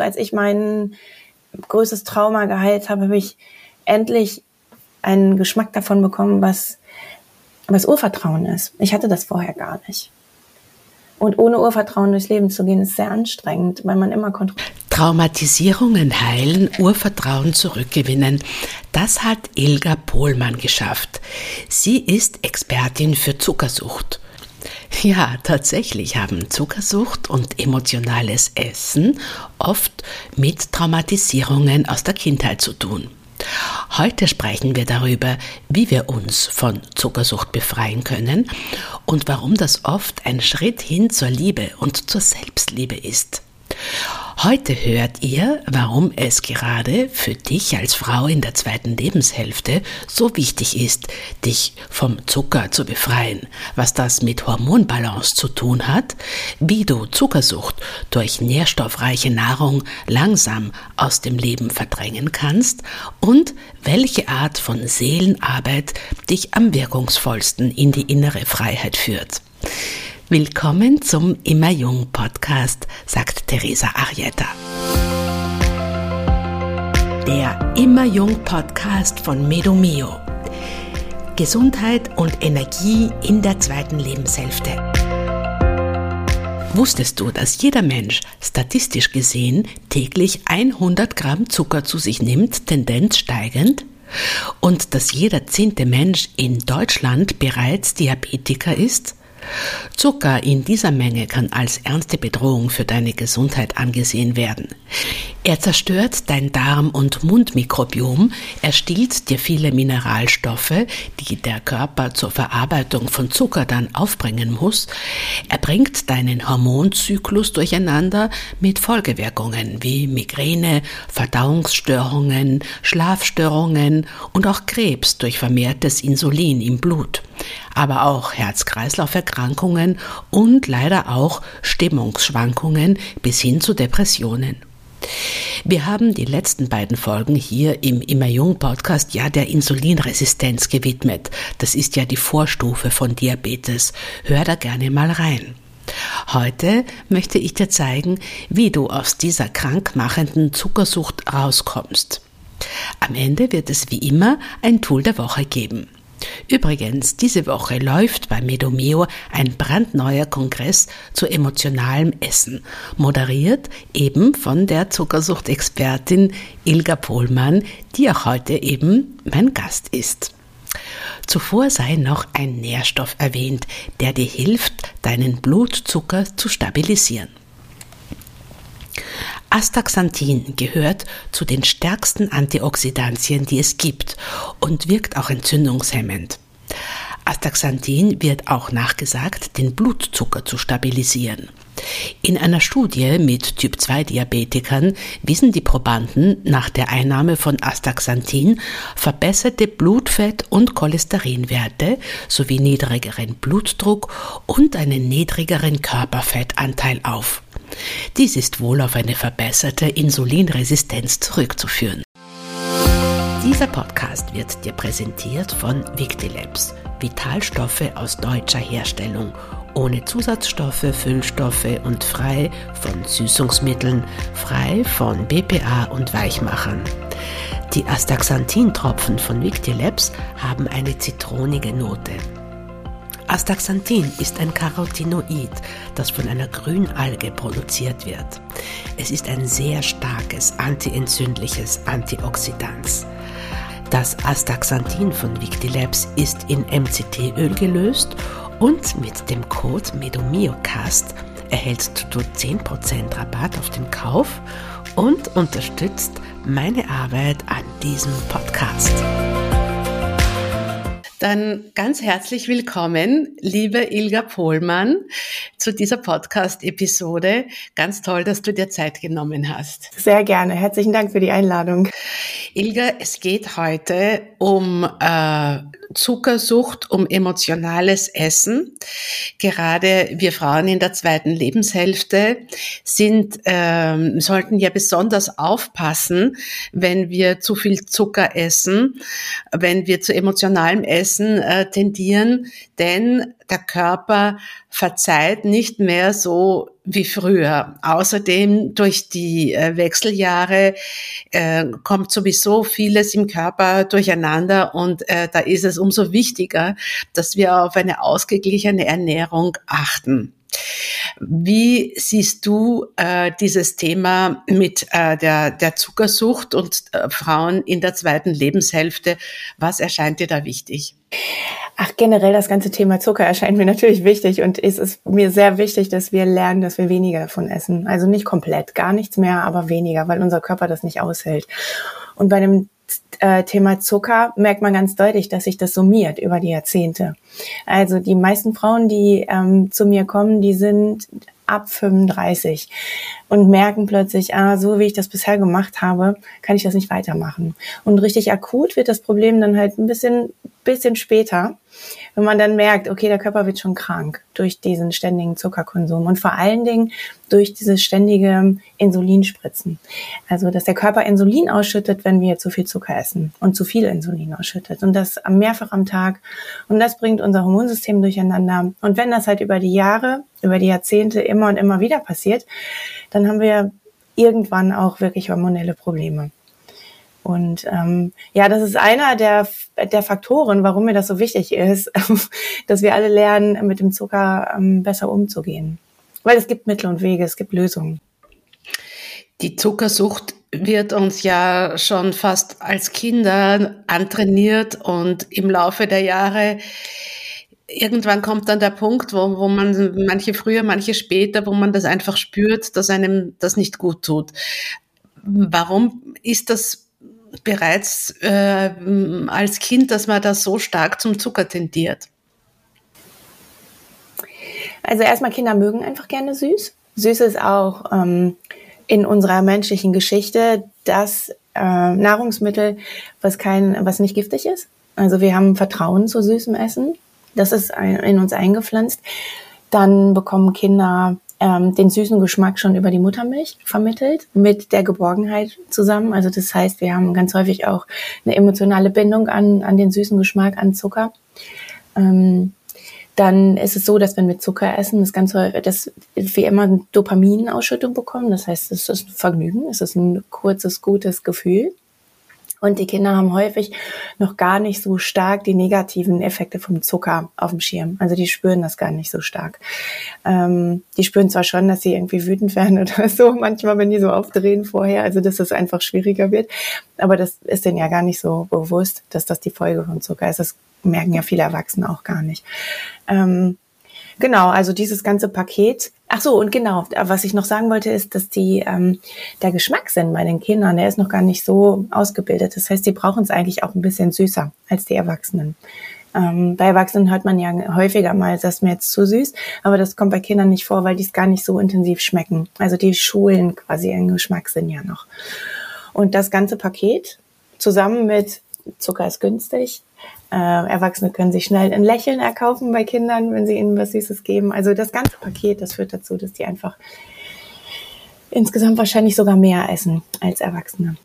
Als ich mein größtes Trauma geheilt habe, habe ich endlich einen Geschmack davon bekommen, was, was Urvertrauen ist. Ich hatte das vorher gar nicht. Und ohne Urvertrauen durchs Leben zu gehen, ist sehr anstrengend, weil man immer kontrolliert. Traumatisierungen heilen, Urvertrauen zurückgewinnen. Das hat Ilga Pohlmann geschafft. Sie ist Expertin für Zuckersucht. Ja, tatsächlich haben Zuckersucht und emotionales Essen oft mit Traumatisierungen aus der Kindheit zu tun. Heute sprechen wir darüber, wie wir uns von Zuckersucht befreien können und warum das oft ein Schritt hin zur Liebe und zur Selbstliebe ist. Heute hört ihr, warum es gerade für dich als Frau in der zweiten Lebenshälfte so wichtig ist, dich vom Zucker zu befreien, was das mit Hormonbalance zu tun hat, wie du Zuckersucht durch nährstoffreiche Nahrung langsam aus dem Leben verdrängen kannst und welche Art von Seelenarbeit dich am wirkungsvollsten in die innere Freiheit führt. Willkommen zum Immer Jung Podcast, sagt Teresa Arietta. Der Immer Jung Podcast von Medomio. Gesundheit und Energie in der zweiten Lebenshälfte. Wusstest du, dass jeder Mensch statistisch gesehen täglich 100 Gramm Zucker zu sich nimmt, Tendenz steigend? Und dass jeder zehnte Mensch in Deutschland bereits Diabetiker ist? Zucker in dieser Menge kann als ernste Bedrohung für deine Gesundheit angesehen werden. Er zerstört dein Darm- und Mundmikrobiom, er stiehlt dir viele Mineralstoffe, die der Körper zur Verarbeitung von Zucker dann aufbringen muss, er bringt deinen Hormonzyklus durcheinander mit Folgewirkungen wie Migräne, Verdauungsstörungen, Schlafstörungen und auch Krebs durch vermehrtes Insulin im Blut. Aber auch Herz-Kreislauf-Erkrankungen und leider auch Stimmungsschwankungen bis hin zu Depressionen. Wir haben die letzten beiden Folgen hier im Immer Jung Podcast ja der Insulinresistenz gewidmet. Das ist ja die Vorstufe von Diabetes. Hör da gerne mal rein. Heute möchte ich dir zeigen, wie du aus dieser krankmachenden Zuckersucht rauskommst. Am Ende wird es wie immer ein Tool der Woche geben. Übrigens, diese Woche läuft bei Medomeo ein brandneuer Kongress zu emotionalem Essen, moderiert eben von der Zuckersuchtexpertin Ilga Pohlmann, die auch heute eben mein Gast ist. Zuvor sei noch ein Nährstoff erwähnt, der dir hilft, deinen Blutzucker zu stabilisieren. Astaxanthin gehört zu den stärksten Antioxidantien, die es gibt und wirkt auch entzündungshemmend. Astaxanthin wird auch nachgesagt, den Blutzucker zu stabilisieren. In einer Studie mit Typ-2-Diabetikern wiesen die Probanden nach der Einnahme von Astaxanthin verbesserte Blutfett- und Cholesterinwerte sowie niedrigeren Blutdruck und einen niedrigeren Körperfettanteil auf. Dies ist wohl auf eine verbesserte Insulinresistenz zurückzuführen. Dieser Podcast wird dir präsentiert von Victilabs, Vitalstoffe aus deutscher Herstellung, ohne Zusatzstoffe, Füllstoffe und frei von Süßungsmitteln, frei von BPA und Weichmachern. Die Astaxanthin-Tropfen von Victilabs haben eine zitronige Note. Astaxanthin ist ein Carotinoid, das von einer Grünalge produziert wird. Es ist ein sehr starkes antientzündliches Antioxidans. Das Astaxanthin von Victilabs ist in MCT-Öl gelöst und mit dem Code MEDOMIOCAST erhältst du 10% Rabatt auf den Kauf und unterstützt meine Arbeit an diesem Podcast. Dann ganz herzlich willkommen, liebe Ilga Pohlmann, zu dieser Podcast-Episode. Ganz toll, dass du dir Zeit genommen hast. Sehr gerne. Herzlichen Dank für die Einladung. Ilga, es geht heute um äh, Zuckersucht, um emotionales Essen. Gerade wir Frauen in der zweiten Lebenshälfte sind, ähm, sollten ja besonders aufpassen, wenn wir zu viel Zucker essen, wenn wir zu emotionalem Essen äh, tendieren, denn der Körper verzeiht nicht mehr so wie früher. Außerdem durch die äh, Wechseljahre äh, kommt sowieso vieles im Körper durcheinander und äh, da ist es umso wichtiger, dass wir auf eine ausgeglichene Ernährung achten. Wie siehst du äh, dieses Thema mit äh, der, der Zuckersucht und äh, Frauen in der zweiten Lebenshälfte? Was erscheint dir da wichtig? Ach, generell das ganze Thema Zucker erscheint mir natürlich wichtig und es ist mir sehr wichtig, dass wir lernen, dass wir weniger davon essen. Also nicht komplett, gar nichts mehr, aber weniger, weil unser Körper das nicht aushält. Und bei dem äh, Thema Zucker merkt man ganz deutlich, dass sich das summiert über die Jahrzehnte. Also die meisten Frauen, die ähm, zu mir kommen, die sind ab 35 und merken plötzlich, ah, so wie ich das bisher gemacht habe, kann ich das nicht weitermachen. Und richtig akut wird das Problem dann halt ein bisschen, bisschen später wenn man dann merkt, okay, der Körper wird schon krank durch diesen ständigen Zuckerkonsum und vor allen Dingen durch dieses ständige Insulinspritzen. Also, dass der Körper Insulin ausschüttet, wenn wir zu viel Zucker essen und zu viel Insulin ausschüttet und das mehrfach am Tag. Und das bringt unser Hormonsystem durcheinander. Und wenn das halt über die Jahre, über die Jahrzehnte immer und immer wieder passiert, dann haben wir irgendwann auch wirklich hormonelle Probleme. Und ähm, ja, das ist einer der, der Faktoren, warum mir das so wichtig ist, dass wir alle lernen, mit dem Zucker ähm, besser umzugehen. Weil es gibt Mittel und Wege, es gibt Lösungen. Die Zuckersucht wird uns ja schon fast als Kinder antrainiert und im Laufe der Jahre irgendwann kommt dann der Punkt, wo, wo man manche früher, manche später, wo man das einfach spürt, dass einem das nicht gut tut. Warum ist das bereits äh, als Kind, dass man da so stark zum Zucker tendiert? Also erstmal Kinder mögen einfach gerne süß. Süß ist auch ähm, in unserer menschlichen Geschichte das äh, Nahrungsmittel, was kein, was nicht giftig ist. Also wir haben Vertrauen zu süßem Essen. Das ist in uns eingepflanzt. Dann bekommen Kinder ähm, den süßen Geschmack schon über die Muttermilch vermittelt, mit der Geborgenheit zusammen. Also das heißt, wir haben ganz häufig auch eine emotionale Bindung an, an den süßen Geschmack, an Zucker. Ähm, dann ist es so, dass wenn wir Zucker essen, das ganz häufig, dass wir immer eine Dopaminausschüttung bekommen. Das heißt, es ist ein Vergnügen, es ist ein kurzes, gutes Gefühl. Und die Kinder haben häufig noch gar nicht so stark die negativen Effekte vom Zucker auf dem Schirm. Also die spüren das gar nicht so stark. Ähm, die spüren zwar schon, dass sie irgendwie wütend werden oder so, manchmal, wenn die so aufdrehen vorher, also dass es einfach schwieriger wird. Aber das ist denen ja gar nicht so bewusst, dass das die Folge von Zucker ist. Das merken ja viele Erwachsene auch gar nicht. Ähm, Genau, also dieses ganze Paket. Ach so, und genau, was ich noch sagen wollte, ist, dass die ähm, der Geschmackssinn bei den Kindern, der ist noch gar nicht so ausgebildet. Das heißt, die brauchen es eigentlich auch ein bisschen süßer als die Erwachsenen. Ähm, bei Erwachsenen hört man ja häufiger mal, das ist mir jetzt zu süß, aber das kommt bei Kindern nicht vor, weil die es gar nicht so intensiv schmecken. Also die schulen quasi ihren Geschmackssinn ja noch. Und das ganze Paket zusammen mit Zucker ist günstig, äh, Erwachsene können sich schnell ein Lächeln erkaufen bei Kindern, wenn sie ihnen was Süßes geben. Also das ganze Paket, das führt dazu, dass die einfach insgesamt wahrscheinlich sogar mehr essen als Erwachsene.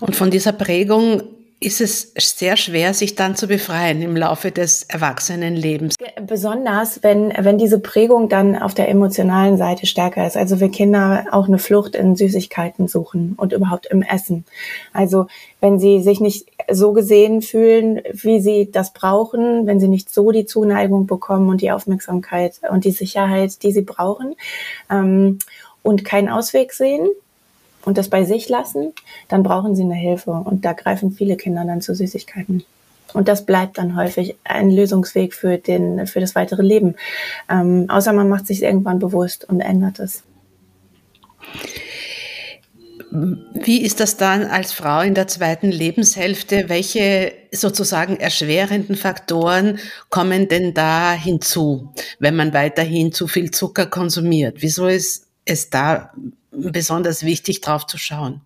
Und von dieser Prägung ist es sehr schwer, sich dann zu befreien im Laufe des Erwachsenenlebens. Besonders, wenn, wenn diese Prägung dann auf der emotionalen Seite stärker ist. Also wir Kinder auch eine Flucht in Süßigkeiten suchen und überhaupt im Essen. Also wenn sie sich nicht so gesehen fühlen, wie sie das brauchen, wenn sie nicht so die Zuneigung bekommen und die Aufmerksamkeit und die Sicherheit, die sie brauchen, ähm, und keinen Ausweg sehen, und das bei sich lassen, dann brauchen sie eine Hilfe. Und da greifen viele Kinder dann zu Süßigkeiten. Und das bleibt dann häufig ein Lösungsweg für, den, für das weitere Leben. Ähm, außer man macht sich irgendwann bewusst und ändert es. Wie ist das dann als Frau in der zweiten Lebenshälfte? Welche sozusagen erschwerenden Faktoren kommen denn da hinzu, wenn man weiterhin zu viel Zucker konsumiert? Wieso ist es da besonders wichtig, drauf zu schauen?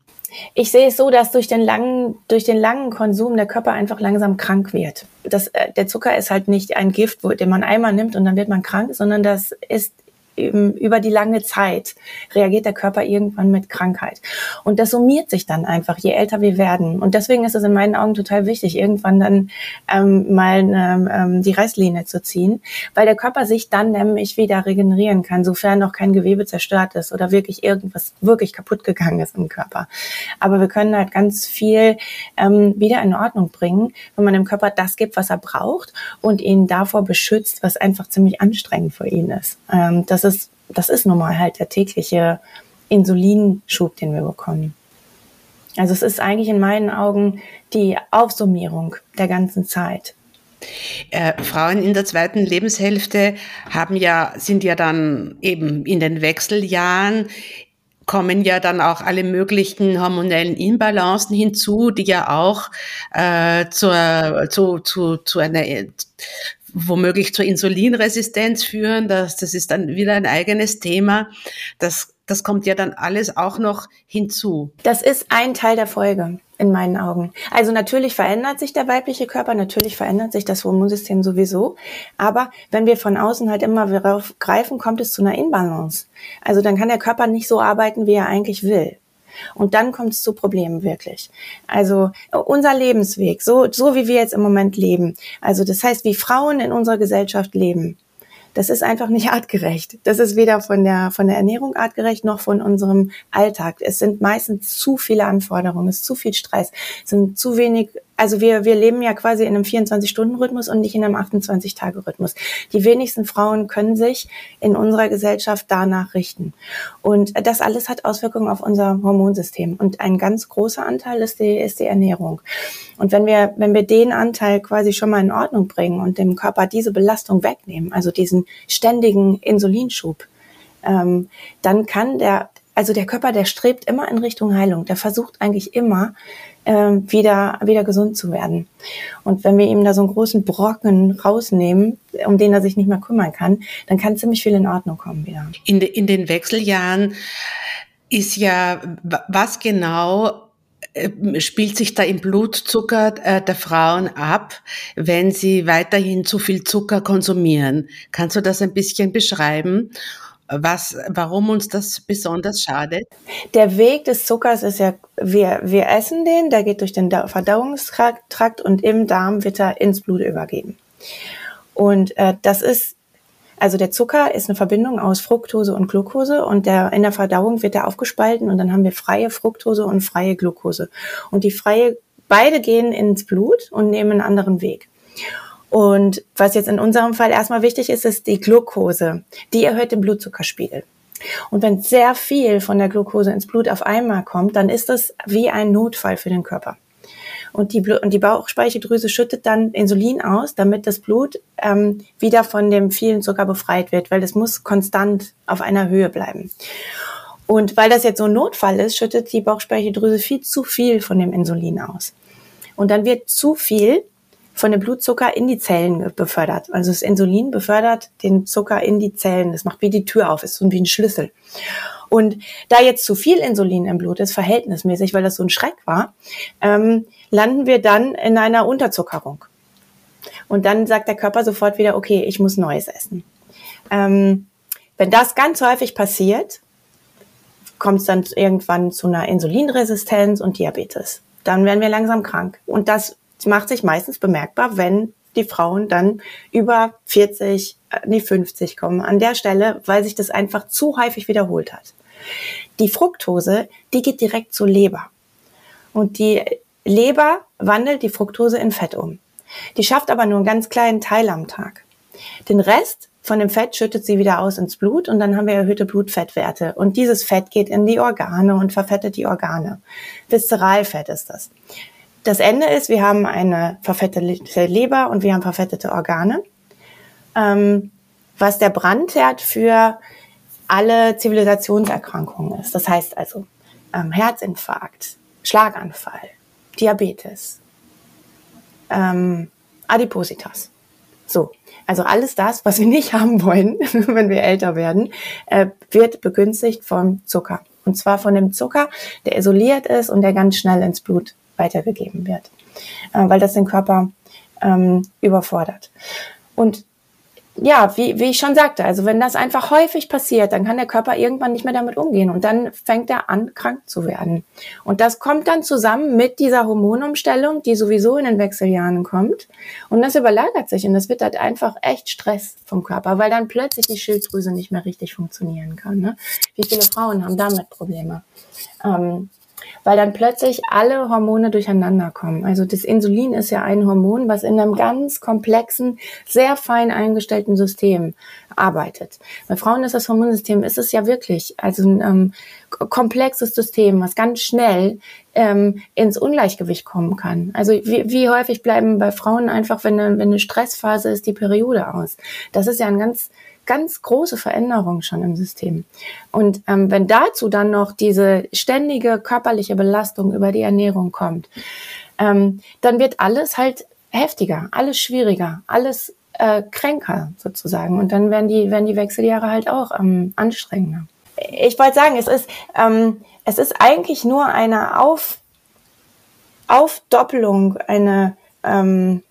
Ich sehe es so, dass durch den langen, durch den langen Konsum der Körper einfach langsam krank wird. Das, äh, der Zucker ist halt nicht ein Gift, den man einmal nimmt und dann wird man krank, sondern das ist über die lange Zeit reagiert der Körper irgendwann mit Krankheit. Und das summiert sich dann einfach, je älter wir werden. Und deswegen ist es in meinen Augen total wichtig, irgendwann dann ähm, mal ähm, die Reißlinie zu ziehen, weil der Körper sich dann nämlich wieder regenerieren kann, sofern noch kein Gewebe zerstört ist oder wirklich irgendwas wirklich kaputt gegangen ist im Körper. Aber wir können halt ganz viel ähm, wieder in Ordnung bringen, wenn man dem Körper das gibt, was er braucht und ihn davor beschützt, was einfach ziemlich anstrengend für ihn ist. Ähm, das ist, das ist nun mal halt der tägliche Insulinschub, den wir bekommen. Also es ist eigentlich in meinen Augen die Aufsummierung der ganzen Zeit. Äh, Frauen in der zweiten Lebenshälfte haben ja, sind ja dann eben in den Wechseljahren, kommen ja dann auch alle möglichen hormonellen Inbalancen hinzu, die ja auch äh, zur, zu, zu, zu einer womöglich zur Insulinresistenz führen. Das, das ist dann wieder ein eigenes Thema. Das, das kommt ja dann alles auch noch hinzu. Das ist ein Teil der Folge in meinen Augen. Also natürlich verändert sich der weibliche Körper, natürlich verändert sich das Hormonsystem sowieso, aber wenn wir von außen halt immer darauf greifen, kommt es zu einer Inbalance. Also dann kann der Körper nicht so arbeiten, wie er eigentlich will. Und dann kommt es zu Problemen wirklich. Also unser Lebensweg, so, so wie wir jetzt im Moment leben. Also das heißt, wie Frauen in unserer Gesellschaft leben. Das ist einfach nicht artgerecht. Das ist weder von der, von der Ernährung artgerecht noch von unserem Alltag. Es sind meistens zu viele Anforderungen, es ist zu viel Stress, es sind zu wenig also wir, wir leben ja quasi in einem 24-Stunden-Rhythmus und nicht in einem 28-Tage-Rhythmus. Die wenigsten Frauen können sich in unserer Gesellschaft danach richten. Und das alles hat Auswirkungen auf unser Hormonsystem. Und ein ganz großer Anteil ist die, ist die Ernährung. Und wenn wir, wenn wir den Anteil quasi schon mal in Ordnung bringen und dem Körper diese Belastung wegnehmen, also diesen ständigen Insulinschub, ähm, dann kann der, also der Körper, der strebt immer in Richtung Heilung. Der versucht eigentlich immer, äh, wieder, wieder gesund zu werden. Und wenn wir ihm da so einen großen Brocken rausnehmen, um den er sich nicht mehr kümmern kann, dann kann ziemlich viel in Ordnung kommen wieder. In, de, in den Wechseljahren ist ja, was genau äh, spielt sich da im Blutzucker äh, der Frauen ab, wenn sie weiterhin zu viel Zucker konsumieren? Kannst du das ein bisschen beschreiben? Was, warum uns das besonders schadet? Der Weg des Zuckers ist ja, wir, wir essen den, der geht durch den Verdauungstrakt und im Darm wird er ins Blut übergeben. Und äh, das ist, also der Zucker ist eine Verbindung aus Fructose und Glucose und der, in der Verdauung wird er aufgespalten und dann haben wir freie Fructose und freie Glucose. Und die freie, beide gehen ins Blut und nehmen einen anderen Weg. Und was jetzt in unserem Fall erstmal wichtig ist, ist die Glucose. Die erhöht den Blutzuckerspiegel. Und wenn sehr viel von der Glucose ins Blut auf einmal kommt, dann ist das wie ein Notfall für den Körper. Und die, und die Bauchspeicheldrüse schüttet dann Insulin aus, damit das Blut ähm, wieder von dem vielen Zucker befreit wird, weil es muss konstant auf einer Höhe bleiben. Und weil das jetzt so ein Notfall ist, schüttet die Bauchspeicheldrüse viel zu viel von dem Insulin aus. Und dann wird zu viel von dem Blutzucker in die Zellen befördert. Also das Insulin befördert den Zucker in die Zellen. Das macht wie die Tür auf, ist so wie ein Schlüssel. Und da jetzt zu viel Insulin im Blut ist, verhältnismäßig, weil das so ein Schreck war, ähm, landen wir dann in einer Unterzuckerung. Und dann sagt der Körper sofort wieder, okay, ich muss Neues essen. Ähm, wenn das ganz häufig passiert, kommt es dann irgendwann zu einer Insulinresistenz und Diabetes. Dann werden wir langsam krank. Und das macht sich meistens bemerkbar, wenn die Frauen dann über 40, äh, nee 50 kommen an der Stelle, weil sich das einfach zu häufig wiederholt hat. Die Fructose, die geht direkt zur Leber. Und die Leber wandelt die Fructose in Fett um. Die schafft aber nur einen ganz kleinen Teil am Tag. Den Rest von dem Fett schüttet sie wieder aus ins Blut und dann haben wir erhöhte Blutfettwerte. Und dieses Fett geht in die Organe und verfettet die Organe. Viszeralfett ist das. Das Ende ist, wir haben eine verfettete Leber und wir haben verfettete Organe, ähm, was der Brandherd für alle Zivilisationserkrankungen ist. Das heißt also ähm, Herzinfarkt, Schlaganfall, Diabetes, ähm, Adipositas. So, also alles das, was wir nicht haben wollen, wenn wir älter werden, äh, wird begünstigt vom Zucker. Und zwar von dem Zucker, der isoliert ist und der ganz schnell ins Blut weitergegeben wird, äh, weil das den Körper ähm, überfordert. Und ja, wie, wie ich schon sagte, also wenn das einfach häufig passiert, dann kann der Körper irgendwann nicht mehr damit umgehen und dann fängt er an, krank zu werden. Und das kommt dann zusammen mit dieser Hormonumstellung, die sowieso in den Wechseljahren kommt. Und das überlagert sich und das wird halt einfach echt Stress vom Körper, weil dann plötzlich die Schilddrüse nicht mehr richtig funktionieren kann. Ne? Wie viele Frauen haben damit Probleme? Ähm, weil dann plötzlich alle Hormone durcheinander kommen. Also das Insulin ist ja ein Hormon, was in einem ganz komplexen, sehr fein eingestellten System arbeitet. Bei Frauen ist das Hormonsystem, ist es ja wirklich, also ein ähm, komplexes System, was ganz schnell ähm, ins Ungleichgewicht kommen kann. Also wie, wie häufig bleiben bei Frauen einfach, wenn eine, wenn eine Stressphase ist, die Periode aus. Das ist ja ein ganz ganz große Veränderung schon im System. Und ähm, wenn dazu dann noch diese ständige körperliche Belastung über die Ernährung kommt, ähm, dann wird alles halt heftiger, alles schwieriger, alles äh, kränker sozusagen. Und dann werden die, werden die Wechseljahre halt auch ähm, anstrengender. Ich wollte sagen, es ist, ähm, es ist eigentlich nur eine Auf, Aufdoppelung, eine, ähm,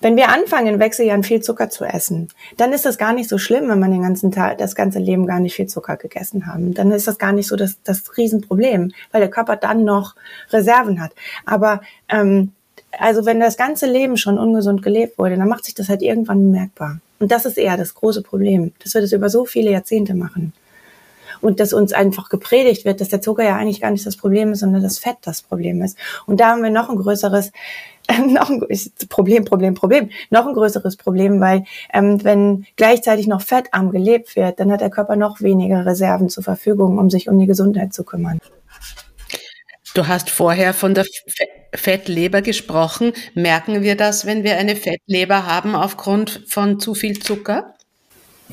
wenn wir anfangen, in Wechseljahren viel Zucker zu essen, dann ist das gar nicht so schlimm, wenn man den ganzen Tag, das ganze Leben gar nicht viel Zucker gegessen haben. Dann ist das gar nicht so das, das Riesenproblem, weil der Körper dann noch Reserven hat. Aber ähm, also wenn das ganze Leben schon ungesund gelebt wurde, dann macht sich das halt irgendwann bemerkbar. Und das ist eher das große Problem, dass wir das über so viele Jahrzehnte machen. Und dass uns einfach gepredigt wird, dass der Zucker ja eigentlich gar nicht das Problem ist, sondern das Fett das Problem ist. Und da haben wir noch ein größeres noch ein Problem, Problem, Problem, noch ein größeres Problem, weil ähm, wenn gleichzeitig noch fettarm gelebt wird, dann hat der Körper noch weniger Reserven zur Verfügung, um sich um die Gesundheit zu kümmern. Du hast vorher von der Fettleber gesprochen. Merken wir das, wenn wir eine Fettleber haben aufgrund von zu viel Zucker?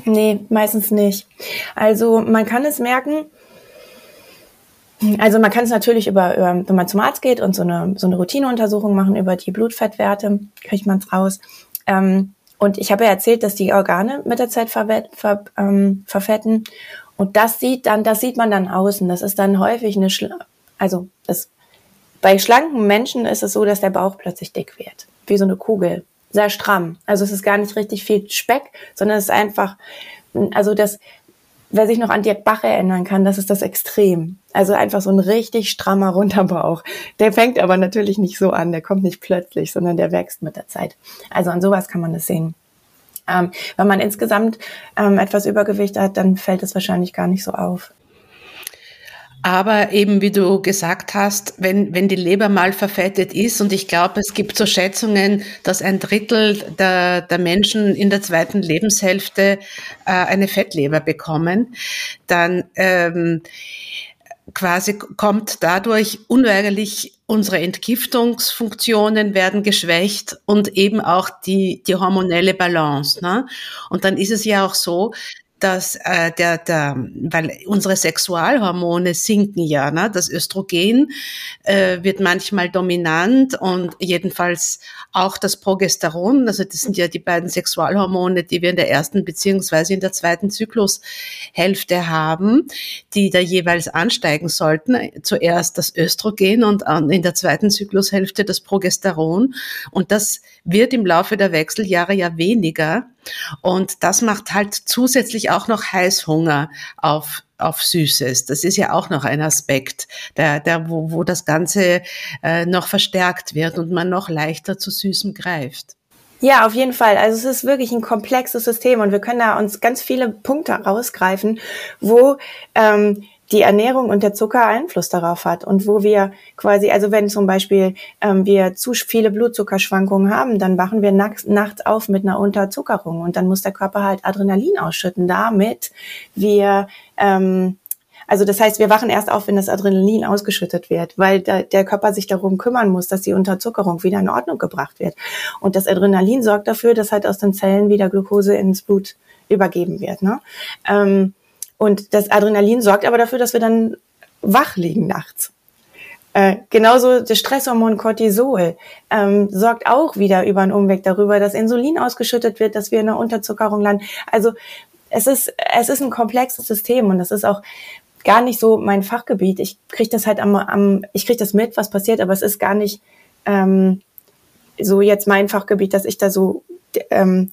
Nee, meistens nicht. Also man kann es merken, also man kann es natürlich über, über, wenn man zum Arzt geht und so eine, so eine Routineuntersuchung machen über die Blutfettwerte, kriegt man es raus. Ähm, und ich habe ja erzählt, dass die Organe mit der Zeit ver, ver, ähm, verfetten. Und das sieht dann, das sieht man dann außen. Das ist dann häufig eine, Schla also das, bei schlanken Menschen ist es so, dass der Bauch plötzlich dick wird, wie so eine Kugel, sehr stramm. Also es ist gar nicht richtig viel Speck, sondern es ist einfach, also das wer sich noch an Dirk Bach erinnern kann, das ist das Extrem. Also einfach so ein richtig strammer Runterbauch. Der fängt aber natürlich nicht so an, der kommt nicht plötzlich, sondern der wächst mit der Zeit. Also an sowas kann man das sehen. Ähm, wenn man insgesamt ähm, etwas Übergewicht hat, dann fällt es wahrscheinlich gar nicht so auf. Aber eben, wie du gesagt hast, wenn, wenn die Leber mal verfettet ist, und ich glaube, es gibt so Schätzungen, dass ein Drittel der, der Menschen in der zweiten Lebenshälfte äh, eine Fettleber bekommen, dann ähm, quasi kommt dadurch unweigerlich unsere Entgiftungsfunktionen werden geschwächt und eben auch die, die hormonelle Balance. Ne? Und dann ist es ja auch so, dass äh, der, der, weil unsere Sexualhormone sinken ja, ne? das Östrogen äh, wird manchmal dominant und jedenfalls auch das Progesteron, also das sind ja die beiden Sexualhormone, die wir in der ersten beziehungsweise in der zweiten Zyklushälfte haben, die da jeweils ansteigen sollten. Zuerst das Östrogen und in der zweiten Zyklushälfte das Progesteron und das wird im Laufe der Wechseljahre ja weniger. Und das macht halt zusätzlich auch noch Heißhunger auf auf Süßes. Das ist ja auch noch ein Aspekt, der, der, wo, wo das Ganze äh, noch verstärkt wird und man noch leichter zu Süßem greift. Ja, auf jeden Fall. Also es ist wirklich ein komplexes System und wir können da uns ganz viele Punkte rausgreifen, wo ähm, die Ernährung und der Zucker Einfluss darauf hat und wo wir quasi, also wenn zum Beispiel ähm, wir zu viele Blutzuckerschwankungen haben, dann wachen wir nachts, nachts auf mit einer Unterzuckerung und dann muss der Körper halt Adrenalin ausschütten, damit wir ähm, also das heißt, wir wachen erst auf, wenn das Adrenalin ausgeschüttet wird, weil da, der Körper sich darum kümmern muss, dass die Unterzuckerung wieder in Ordnung gebracht wird. Und das Adrenalin sorgt dafür, dass halt aus den Zellen wieder Glucose ins Blut übergeben wird. Ne? Ähm, und das Adrenalin sorgt aber dafür, dass wir dann wach liegen nachts. Äh, genauso das Stresshormon Cortisol ähm, sorgt auch wieder über einen Umweg darüber, dass Insulin ausgeschüttet wird, dass wir in einer Unterzuckerung landen. Also es ist, es ist ein komplexes System und das ist auch gar nicht so mein Fachgebiet. Ich kriege das halt am, am ich kriege das mit, was passiert, aber es ist gar nicht ähm, so jetzt mein Fachgebiet, dass ich da so ähm,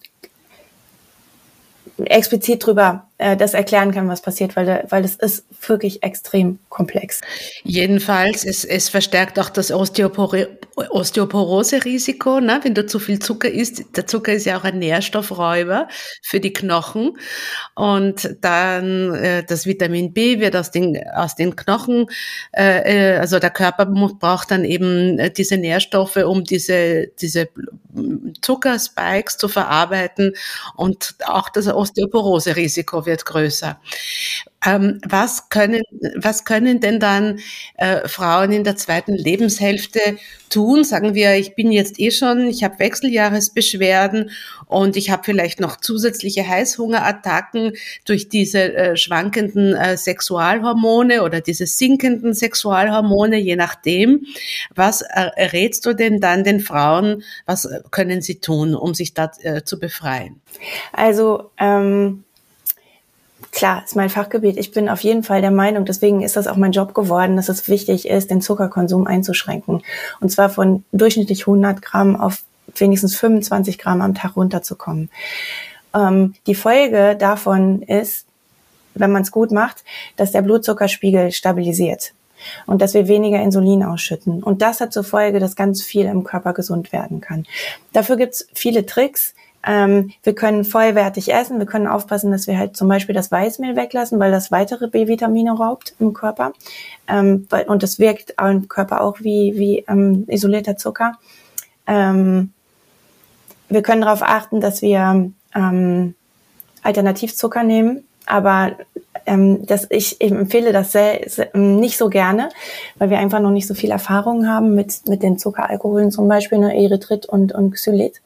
explizit drüber äh, das erklären kann, was passiert, weil, weil es ist wirklich extrem komplex. Jedenfalls, es, es verstärkt auch das Osteopor Osteoporose-Risiko, ne? wenn du zu viel Zucker isst. Der Zucker ist ja auch ein Nährstoffräuber für die Knochen. Und dann äh, das Vitamin B wird aus den, aus den Knochen, äh, äh also der Körper braucht dann eben äh, diese Nährstoffe, um diese, diese Zuckerspikes zu verarbeiten. Und auch das Osteoporose-Risiko wird größer. Ähm, was, können, was können denn dann äh, Frauen in der zweiten Lebenshälfte tun? Sagen wir, ich bin jetzt eh schon, ich habe Wechseljahresbeschwerden und ich habe vielleicht noch zusätzliche Heißhungerattacken durch diese äh, schwankenden äh, Sexualhormone oder diese sinkenden Sexualhormone, je nachdem. Was äh, rätst du denn dann den Frauen? Was können sie tun, um sich da äh, zu befreien? Also ähm klar, ist mein Fachgebiet. Ich bin auf jeden Fall der Meinung, deswegen ist das auch mein Job geworden, dass es wichtig ist, den Zuckerkonsum einzuschränken. Und zwar von durchschnittlich 100 Gramm auf wenigstens 25 Gramm am Tag runterzukommen. Ähm, die Folge davon ist, wenn man es gut macht, dass der Blutzuckerspiegel stabilisiert und dass wir weniger Insulin ausschütten. Und das hat zur Folge, dass ganz viel im Körper gesund werden kann. Dafür gibt's viele Tricks. Ähm, wir können vollwertig essen. Wir können aufpassen, dass wir halt zum Beispiel das Weißmehl weglassen, weil das weitere B-Vitamine raubt im Körper. Ähm, und das wirkt im Körper auch wie, wie ähm, isolierter Zucker. Ähm, wir können darauf achten, dass wir ähm, Alternativzucker nehmen. Aber ähm, das, ich, empfehle das sehr, sehr, nicht so gerne, weil wir einfach noch nicht so viel Erfahrung haben mit, mit den Zuckeralkoholen, zum Beispiel ne, Erythrit und, und Xylit.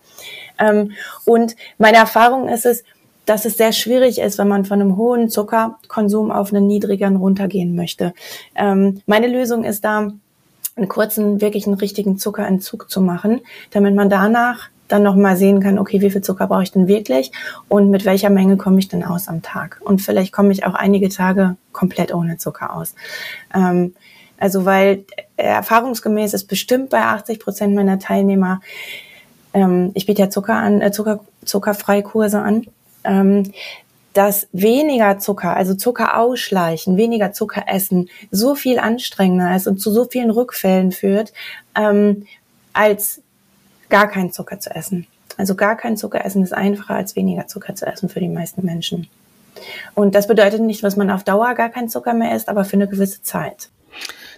Ähm, und meine Erfahrung ist es, dass es sehr schwierig ist, wenn man von einem hohen Zuckerkonsum auf einen niedrigeren runtergehen möchte. Ähm, meine Lösung ist da, einen kurzen, wirklich einen richtigen Zuckerentzug zu machen, damit man danach dann nochmal sehen kann, okay, wie viel Zucker brauche ich denn wirklich und mit welcher Menge komme ich denn aus am Tag. Und vielleicht komme ich auch einige Tage komplett ohne Zucker aus. Ähm, also weil äh, erfahrungsgemäß ist bestimmt bei 80 Prozent meiner Teilnehmer ähm, ich biete ja Zucker an, äh, Zucker, zuckerfreie Kurse an, ähm, dass weniger Zucker, also Zucker ausschleichen, weniger Zucker essen, so viel anstrengender ist und zu so vielen Rückfällen führt, ähm, als gar keinen Zucker zu essen. Also gar kein Zucker essen ist einfacher als weniger Zucker zu essen für die meisten Menschen. Und das bedeutet nicht, dass man auf Dauer gar keinen Zucker mehr isst, aber für eine gewisse Zeit.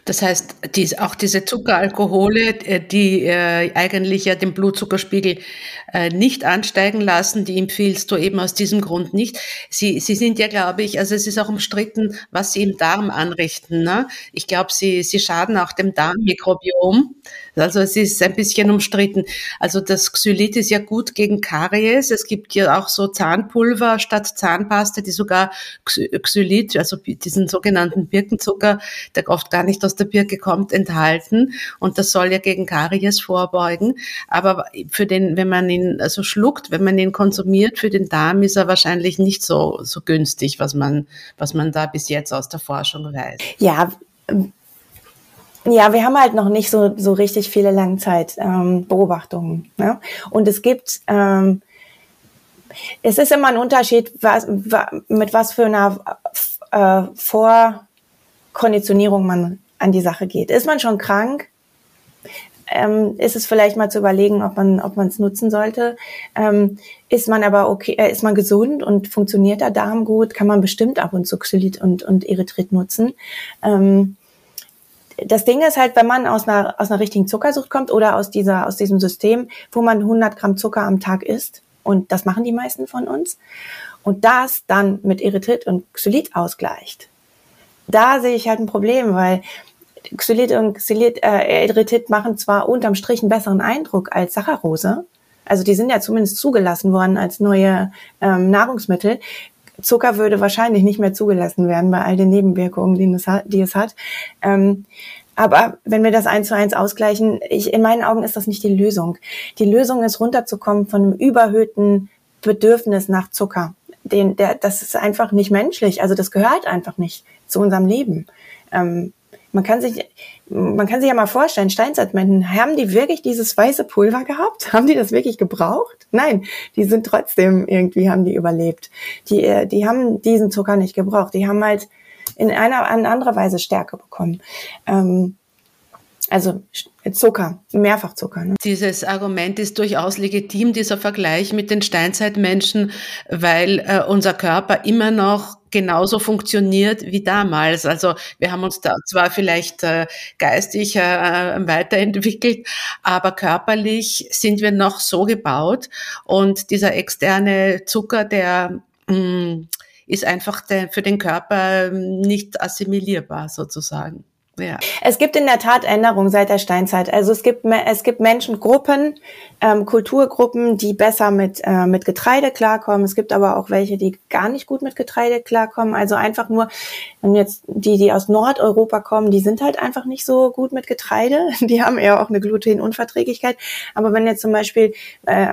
Das heißt, die, auch diese Zuckeralkohole, äh, die äh, eigentlich ja den Blutzuckerspiegel äh, nicht ansteigen lassen, die empfiehlst du eben aus diesem Grund nicht. Sie, sie sind ja, glaube ich, also es ist auch umstritten, was sie im Darm anrichten. Ne? Ich glaube, sie, sie schaden auch dem Darmmikrobiom. Also es ist ein bisschen umstritten. Also das Xylit ist ja gut gegen Karies. Es gibt ja auch so Zahnpulver statt Zahnpasta, die sogar Xylit, also diesen sogenannten Birkenzucker, der oft gar nicht aus der Birke kommt, enthalten. Und das soll ja gegen Karies vorbeugen. Aber für den, wenn man ihn also schluckt, wenn man ihn konsumiert, für den Darm ist er wahrscheinlich nicht so, so günstig, was man, was man da bis jetzt aus der Forschung weiß. Ja, ja, wir haben halt noch nicht so, so richtig viele Langzeitbeobachtungen. Ähm, ne? Und es gibt, ähm, es ist immer ein Unterschied, was, mit was für einer äh, Vorkonditionierung man an die Sache geht. Ist man schon krank, ähm, ist es vielleicht mal zu überlegen, ob man ob man es nutzen sollte. Ähm, ist man aber okay, äh, ist man gesund und funktioniert der Darm gut, kann man bestimmt ab und zu Xylit und und Erythrit nutzen. Ähm, das Ding ist halt, wenn man aus einer, aus einer richtigen Zuckersucht kommt oder aus dieser, aus diesem System, wo man 100 Gramm Zucker am Tag isst, und das machen die meisten von uns, und das dann mit Erythrit und Xylit ausgleicht, da sehe ich halt ein Problem, weil Xylit und Xylit, äh, Erythrit machen zwar unterm Strich einen besseren Eindruck als Saccharose, also die sind ja zumindest zugelassen worden als neue ähm, Nahrungsmittel. Zucker würde wahrscheinlich nicht mehr zugelassen werden bei all den Nebenwirkungen, die es hat. Die es hat. Ähm, aber wenn wir das eins zu eins ausgleichen, ich, in meinen Augen ist das nicht die Lösung. Die Lösung ist runterzukommen von einem überhöhten Bedürfnis nach Zucker. Den, der, das ist einfach nicht menschlich. Also das gehört einfach nicht zu unserem Leben. Ähm, Man kann sich, man kann sich ja mal vorstellen, Steinzeitmenschen, haben die wirklich dieses weiße Pulver gehabt? Haben die das wirklich gebraucht? Nein, die sind trotzdem irgendwie, haben die überlebt. Die, äh, die haben diesen Zucker nicht gebraucht. Die haben halt in einer, in anderer Weise Stärke bekommen. Ähm, also Zucker, Mehrfachzucker. Ne? Dieses Argument ist durchaus legitim, dieser Vergleich mit den Steinzeitmenschen, weil äh, unser Körper immer noch genauso funktioniert wie damals. Also wir haben uns da zwar vielleicht äh, geistig äh, weiterentwickelt, aber körperlich sind wir noch so gebaut und dieser externe Zucker, der mh, mm, ist einfach der, für den Körper nicht assimilierbar sozusagen. Ja. Es gibt in der Tat Änderungen seit der Steinzeit. Also es gibt es gibt Menschengruppen, ähm, Kulturgruppen, die besser mit äh, mit Getreide klarkommen. Es gibt aber auch welche, die gar nicht gut mit Getreide klarkommen. Also einfach nur, wenn jetzt die, die aus Nordeuropa kommen, die sind halt einfach nicht so gut mit Getreide. Die haben eher auch eine Glutenunverträglichkeit. Aber wenn jetzt zum Beispiel äh,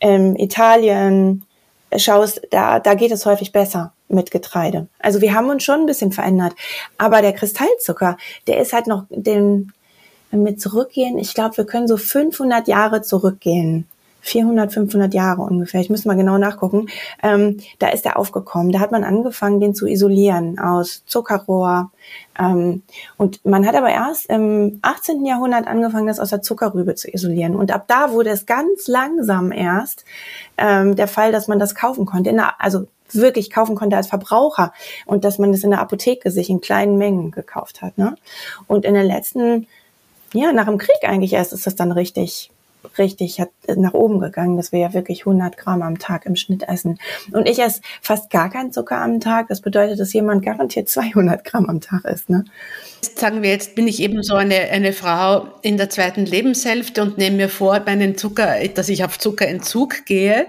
ähm, Italien schaust, da da geht es häufig besser mit Getreide. Also wir haben uns schon ein bisschen verändert. Aber der Kristallzucker, der ist halt noch den, wir zurückgehen, ich glaube, wir können so 500 Jahre zurückgehen. 400, 500 Jahre ungefähr. Ich muss mal genau nachgucken. Ähm, da ist er aufgekommen. Da hat man angefangen, den zu isolieren aus Zuckerrohr. Ähm, und man hat aber erst im 18. Jahrhundert angefangen, das aus der Zuckerrübe zu isolieren. Und ab da wurde es ganz langsam erst ähm, der Fall, dass man das kaufen konnte. Der, also wirklich kaufen konnte als Verbraucher und dass man das in der Apotheke sich in kleinen Mengen gekauft hat. Ne? Und in den letzten, ja, nach dem Krieg eigentlich erst ist das dann richtig richtig hat nach oben gegangen, dass wir ja wirklich 100 Gramm am Tag im Schnitt essen. Und ich esse fast gar keinen Zucker am Tag. Das bedeutet, dass jemand garantiert 200 Gramm am Tag isst. Ne? Sagen wir jetzt, bin ich eben so eine, eine Frau in der zweiten Lebenshälfte und nehme mir vor, meinen Zucker, dass ich auf Zuckerentzug gehe.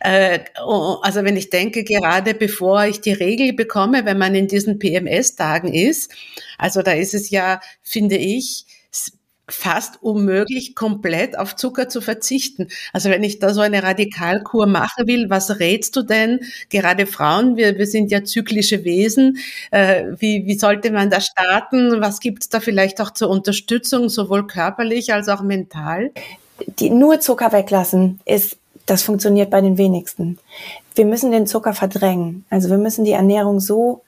Äh, also wenn ich denke, gerade bevor ich die Regel bekomme, wenn man in diesen PMS-Tagen ist, also da ist es ja, finde ich, fast unmöglich, komplett auf Zucker zu verzichten. Also wenn ich da so eine Radikalkur machen will, was rätst du denn? Gerade Frauen, wir, wir sind ja zyklische Wesen. Äh, wie, wie sollte man da starten? Was gibt es da vielleicht auch zur Unterstützung, sowohl körperlich als auch mental? Die, nur Zucker weglassen ist das funktioniert bei den wenigsten. Wir müssen den Zucker verdrängen. Also wir müssen die Ernährung so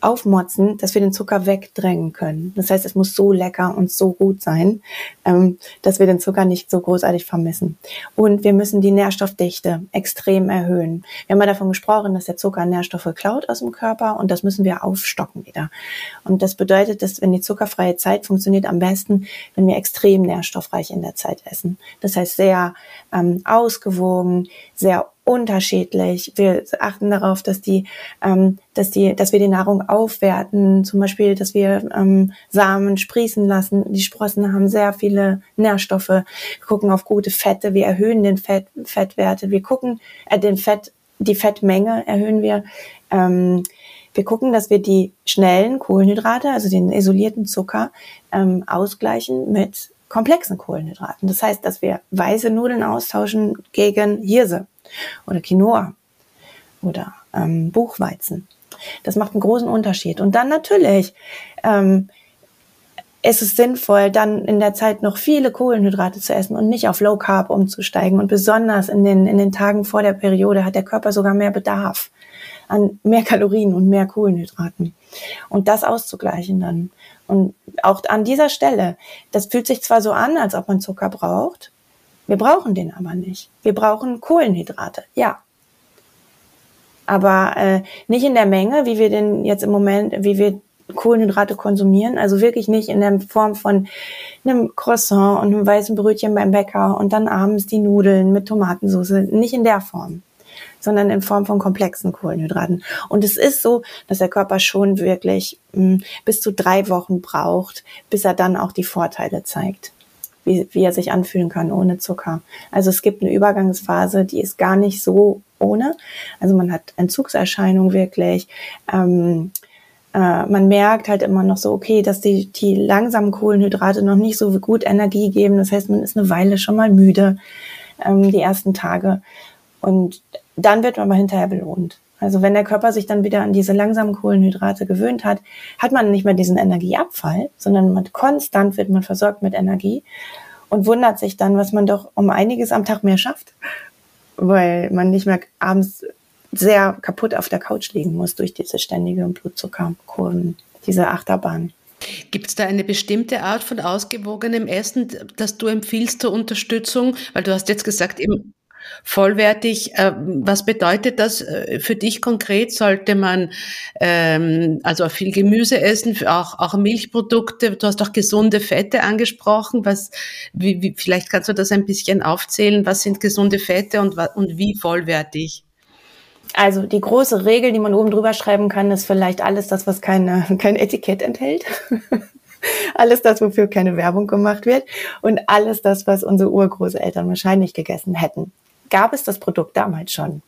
aufmotzen, dass wir den Zucker wegdrängen können. Das heißt, es muss so lecker und so gut sein, ähm, dass wir den Zucker nicht so großartig vermissen. Und wir müssen die Nährstoffdichte extrem erhöhen. Wir haben ja davon gesprochen, dass der Zucker Nährstoffe klaut aus dem Körper und das müssen wir aufstocken wieder. Und das bedeutet, dass wenn die zuckerfreie Zeit funktioniert am besten, wenn wir extrem nährstoffreich in der Zeit essen. Das heißt sehr ähm, ausgewogen, sehr unterschiedlich. Wir achten darauf, dass die, ähm, dass die, dass wir die Nahrung aufwerten. Zum Beispiel, dass wir ähm, Samen sprießen lassen. Die Sprossen haben sehr viele Nährstoffe. Wir gucken auf gute Fette. Wir erhöhen den Fett, Fettwerte. Wir gucken äh, den Fett, die Fettmenge erhöhen wir. Ähm, wir gucken, dass wir die schnellen Kohlenhydrate, also den isolierten Zucker, ähm, ausgleichen mit komplexen Kohlenhydraten. Das heißt, dass wir weiße Nudeln austauschen gegen Hirse oder Quinoa oder ähm, Buchweizen. Das macht einen großen Unterschied. Und dann natürlich ähm, ist es sinnvoll, dann in der Zeit noch viele Kohlenhydrate zu essen und nicht auf Low Carb umzusteigen. Und besonders in den, in den Tagen vor der Periode hat der Körper sogar mehr Bedarf an mehr Kalorien und mehr Kohlenhydraten. Und das auszugleichen dann. Und auch an dieser Stelle, das fühlt sich zwar so an, als ob man Zucker braucht, wir brauchen den aber nicht. Wir brauchen Kohlenhydrate, ja. Aber äh, nicht in der Menge, wie wir den jetzt im Moment, wie wir Kohlenhydrate konsumieren. Also wirklich nicht in der Form von einem Croissant und einem weißen Brötchen beim Bäcker und dann abends die Nudeln mit Tomatensauce. Nicht in der Form, sondern in Form von komplexen Kohlenhydraten. Und es ist so, dass der Körper schon wirklich mh, hm, bis zu drei Wochen braucht, bis er dann auch die Vorteile zeigt wie, wie er sich anfühlen kann ohne Zucker. Also es gibt eine Übergangsphase, die ist gar nicht so ohne. Also man hat Entzugserscheinungen wirklich. Ähm, äh, man merkt halt immer noch so, okay, dass die, die langsamen Kohlenhydrate noch nicht so gut Energie geben. Das heißt, man ist eine Weile schon mal müde, ähm, die ersten Tage. Und dann wird man aber hinterher belohnt. Also wenn der Körper sich dann wieder an diese langsamen Kohlenhydrate gewöhnt hat, hat man nicht mehr diesen Energieabfall, sondern man konstant wird man versorgt mit Energie und wundert sich dann, was man doch um einiges am Tag mehr schafft, weil man nicht mehr abends sehr kaputt auf der Couch liegen muss durch diese ständige Blutzuckerkurven, diese Achterbahn. Gibt es da eine bestimmte Art von ausgewogenem Essen, das du empfiehlst zur Unterstützung? Weil du hast jetzt gesagt, eben vollwertig. Äh, was bedeutet das äh, für dich konkret? Sollte man ähm, also viel Gemüse essen, auch, auch Milchprodukte? Du hast auch gesunde Fette angesprochen. Was, wie, wie, vielleicht kannst du das ein bisschen aufzählen. Was sind gesunde Fette und, und wie vollwertig? Also die große Regel, die man oben drüber schreiben kann, ist vielleicht alles das, was keine, kein Etikett enthält. alles das, wofür keine Werbung gemacht wird und alles das, was unsere Urgroßeltern wahrscheinlich gegessen hätten gab es das Produkt damals schon.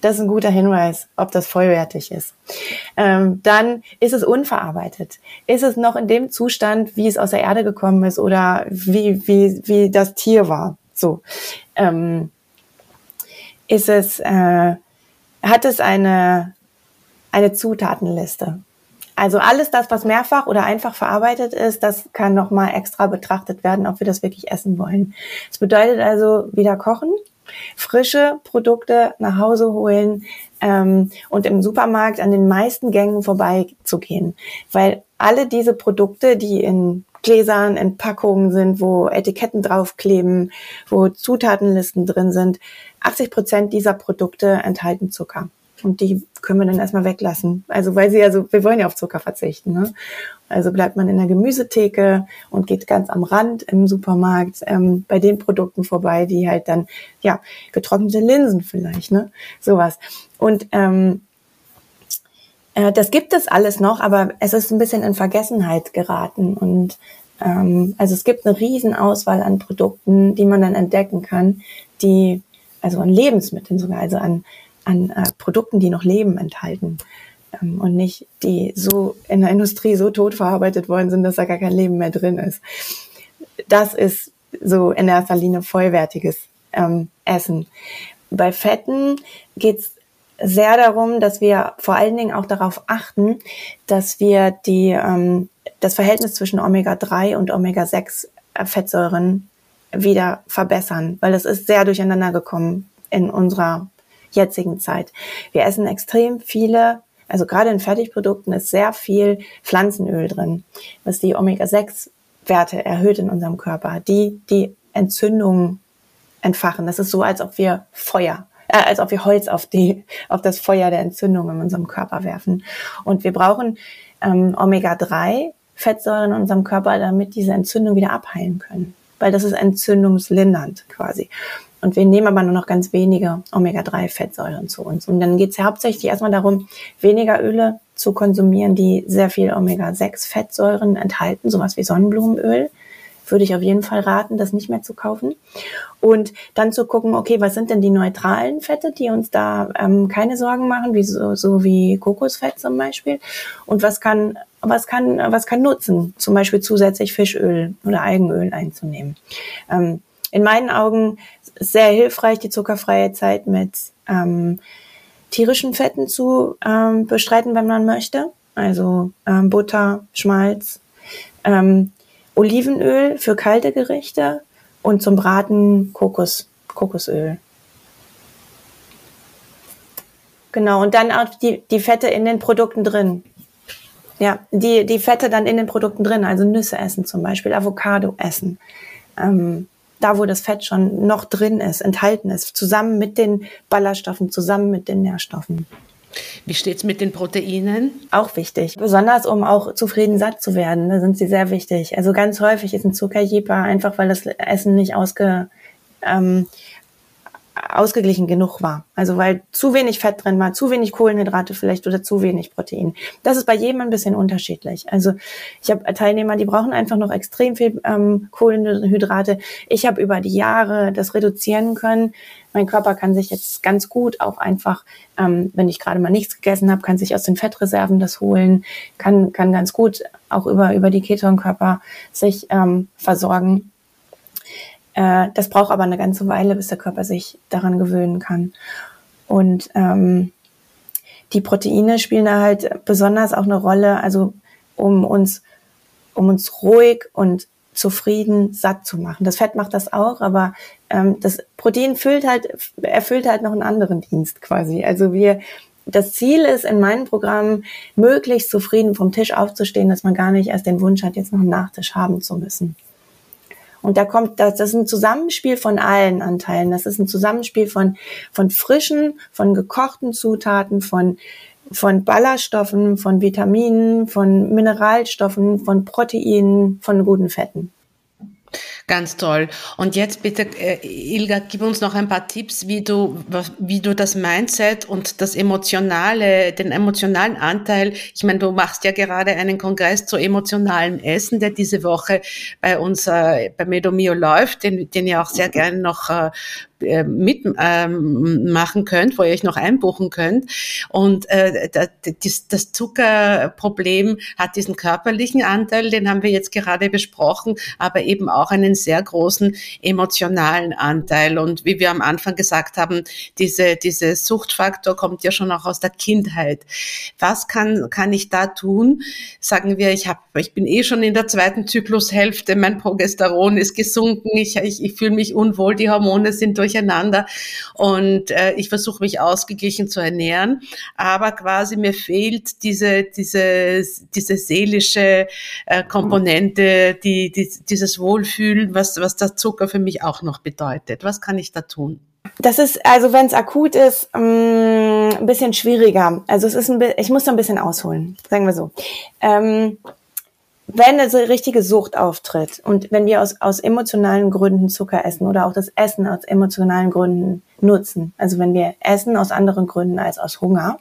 Das ist ein guter Hinweis, ob das vollwertig ist. Ähm, dann ist es unverarbeitet. Ist es noch in dem Zustand, wie es aus der Erde gekommen ist oder wie, wie, wie das Tier war. So. Ähm, ist es, äh, hat es eine, eine Zutatenliste. Also alles das, was mehrfach oder einfach verarbeitet ist, das kann nochmal extra betrachtet werden, ob wir das wirklich essen wollen. Das bedeutet also wieder kochen, frische Produkte nach Hause holen ähm, und im Supermarkt an den meisten Gängen vorbeizugehen. Weil alle diese Produkte, die in Gläsern, in Packungen sind, wo Etiketten draufkleben, wo Zutatenlisten drin sind, 80 Prozent dieser Produkte enthalten Zucker. Und die können wir dann erstmal weglassen. Also weil sie ja so, wir wollen ja auf Zucker verzichten. Ne? Also bleibt man in der Gemüsetheke und geht ganz am Rand im Supermarkt ähm, bei den Produkten vorbei, die halt dann, ja, getrocknete Linsen vielleicht, ne? Sowas. Und ähm, äh, das gibt es alles noch, aber es ist ein bisschen in Vergessenheit geraten. Und ähm, also es gibt eine riesen Auswahl an Produkten, die man dann entdecken kann, die, also an Lebensmitteln sogar, also an an äh, Produkten, die noch Leben enthalten ähm, und nicht die so in der Industrie so tot verarbeitet worden sind, dass da gar kein Leben mehr drin ist. Das ist so in erster Linie vollwertiges ähm, Essen. Bei Fetten geht's sehr darum, dass wir vor allen Dingen auch darauf achten, dass wir die, ähm, das Verhältnis zwischen Omega-3 und Omega-6 Fettsäuren wieder verbessern, weil es ist sehr durcheinander gekommen in unserer jetzigen Zeit. Wir essen extrem viele, also gerade in Fertigprodukten ist sehr viel Pflanzenöl drin, was die Omega-6-Werte erhöht in unserem Körper, die die Entzündungen entfachen. Das ist so, als ob wir Feuer äh, als ob wir Holz auf die auf das Feuer der Entzündung in unserem Körper werfen. Und wir brauchen ähm, Omega-3 Fettsäuren in unserem Körper, damit diese Entzündung wieder abheilen können, weil das ist entzündungslindernd quasi. Und wir nehmen aber nur noch ganz wenige Omega-3-Fettsäuren zu uns. Und dann geht es ja hauptsächlich erstmal darum, weniger Öle zu konsumieren, die sehr viel Omega-6-Fettsäuren enthalten, sowas wie Sonnenblumenöl. Würde ich auf jeden Fall raten, das nicht mehr zu kaufen. Und dann zu gucken, okay, was sind denn die neutralen Fette, die uns da ähm, keine Sorgen machen, wie so, so wie Kokosfett zum Beispiel. Und was kann, was kann, was kann nutzen, zum Beispiel zusätzlich Fischöl oder Algenöl einzunehmen. Ähm, in meinen Augen sehr hilfreich, die zuckerfreie Zeit mit ähm, tierischen Fetten zu ähm, bestreiten, wenn man möchte. Also ähm, Butter, Schmalz, ähm, Olivenöl für kalte Gerichte und zum Braten Kokos, Kokosöl. Genau, und dann auch die, die Fette in den Produkten drin. Ja, die, die Fette dann in den Produkten drin, also Nüsse essen zum Beispiel, Avocado essen. Ähm, da wo das Fett schon noch drin ist, enthalten ist, zusammen mit den Ballaststoffen, zusammen mit den Nährstoffen. Wie steht's mit den Proteinen? Auch wichtig. Besonders um auch zufrieden satt zu werden, da sind sie sehr wichtig. Also ganz häufig ist ein Zuckerjeper einfach, weil das Essen nicht ausge, ähm, ausgeglichen genug war. Also weil zu wenig Fett drin war, zu wenig Kohlenhydrate vielleicht oder zu wenig Protein. Das ist bei jedem ein bisschen unterschiedlich. Also ich habe Teilnehmer, die brauchen einfach noch extrem viel ähm, Kohlenhydrate. Ich habe über die Jahre das reduzieren können. Mein Körper kann sich jetzt ganz gut auch einfach, ähm, wenn ich gerade mal nichts gegessen habe, kann sich aus den Fettreserven das holen, kann, kann ganz gut auch über, über die Ketonkörper sich ähm, versorgen äh, das braucht aber eine ganze Weile, bis der Körper sich daran gewöhnen kann. Und ähm, die Proteine spielen da halt besonders auch eine Rolle, also um uns, um uns ruhig und zufrieden satt zu machen. Das Fett macht das auch, aber ähm, das Protein füllt halt, erfüllt halt noch einen anderen Dienst quasi. Also wir, das Ziel ist in meinem Programm, möglichst zufrieden vom Tisch aufzustehen, dass man gar nicht erst den Wunsch hat, jetzt noch einen Nachtisch haben zu müssen. Und da kommt, das, das ist ein Zusammenspiel von allen Anteilen. Das ist ein Zusammenspiel von, von frischen, von gekochten Zutaten, von, von Ballaststoffen, von Vitaminen, von Mineralstoffen, von Proteinen, von guten Fetten. Ganz toll. Und jetzt bitte, äh, Ilga, gib uns noch ein paar Tipps, wie du, wie du das Mindset und das emotionale, den emotionalen Anteil, ich meine, du machst ja gerade einen Kongress zu emotionalem Essen, der diese Woche bei uns äh, bei Medomio läuft, den, den ihr auch sehr gerne noch äh, äh, mitmachen ähm, könnt, wo ihr euch noch einbuchen könnt. Und äh, das, das Zuckerproblem hat diesen körperlichen Anteil, den haben wir jetzt gerade besprochen, aber eben auch einen sehr großen emotionalen Anteil. Und wie wir am Anfang gesagt haben, diese, diese Suchtfaktor kommt ja schon auch aus der Kindheit. Was kann, kann ich da tun? Sagen wir, ich, hab, ich bin eh schon in der zweiten Zyklushälfte, mein Progesteron ist gesunken, ich, ich, ich fühle mich unwohl, die Hormone sind durch durcheinander und äh, ich versuche mich ausgeglichen zu ernähren, aber quasi mir fehlt diese, diese, diese seelische äh, Komponente, die, die, dieses Wohlfühlen, was, was der Zucker für mich auch noch bedeutet. Was kann ich da tun? Das ist, also wenn es akut ist, ähm, ein bisschen schwieriger. Also es ist ein ich muss da ein bisschen ausholen, sagen wir so. Ähm, wenn eine richtige Sucht auftritt und wenn wir aus, aus emotionalen Gründen Zucker essen oder auch das Essen aus emotionalen Gründen nutzen, also wenn wir essen aus anderen Gründen als aus Hunger,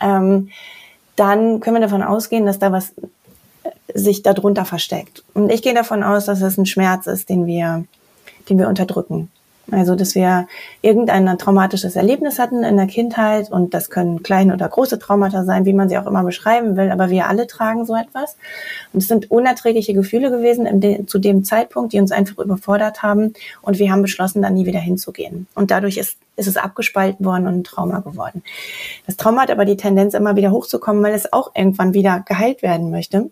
ähm, dann können wir davon ausgehen, dass da was äh, sich darunter versteckt. Und ich gehe davon aus, dass es ein Schmerz ist, den wir, den wir unterdrücken. Also, dass wir irgendein traumatisches Erlebnis hatten in der Kindheit und das können kleine oder große Traumata sein, wie man sie auch immer beschreiben will, aber wir alle tragen so etwas. Und es sind unerträgliche Gefühle gewesen de zu dem Zeitpunkt, die uns einfach überfordert haben und wir haben beschlossen, da nie wieder hinzugehen. Und dadurch ist, ist es abgespalten worden und ein Trauma geworden. Das Trauma hat aber die Tendenz, immer wieder hochzukommen, weil es auch irgendwann wieder geheilt werden möchte.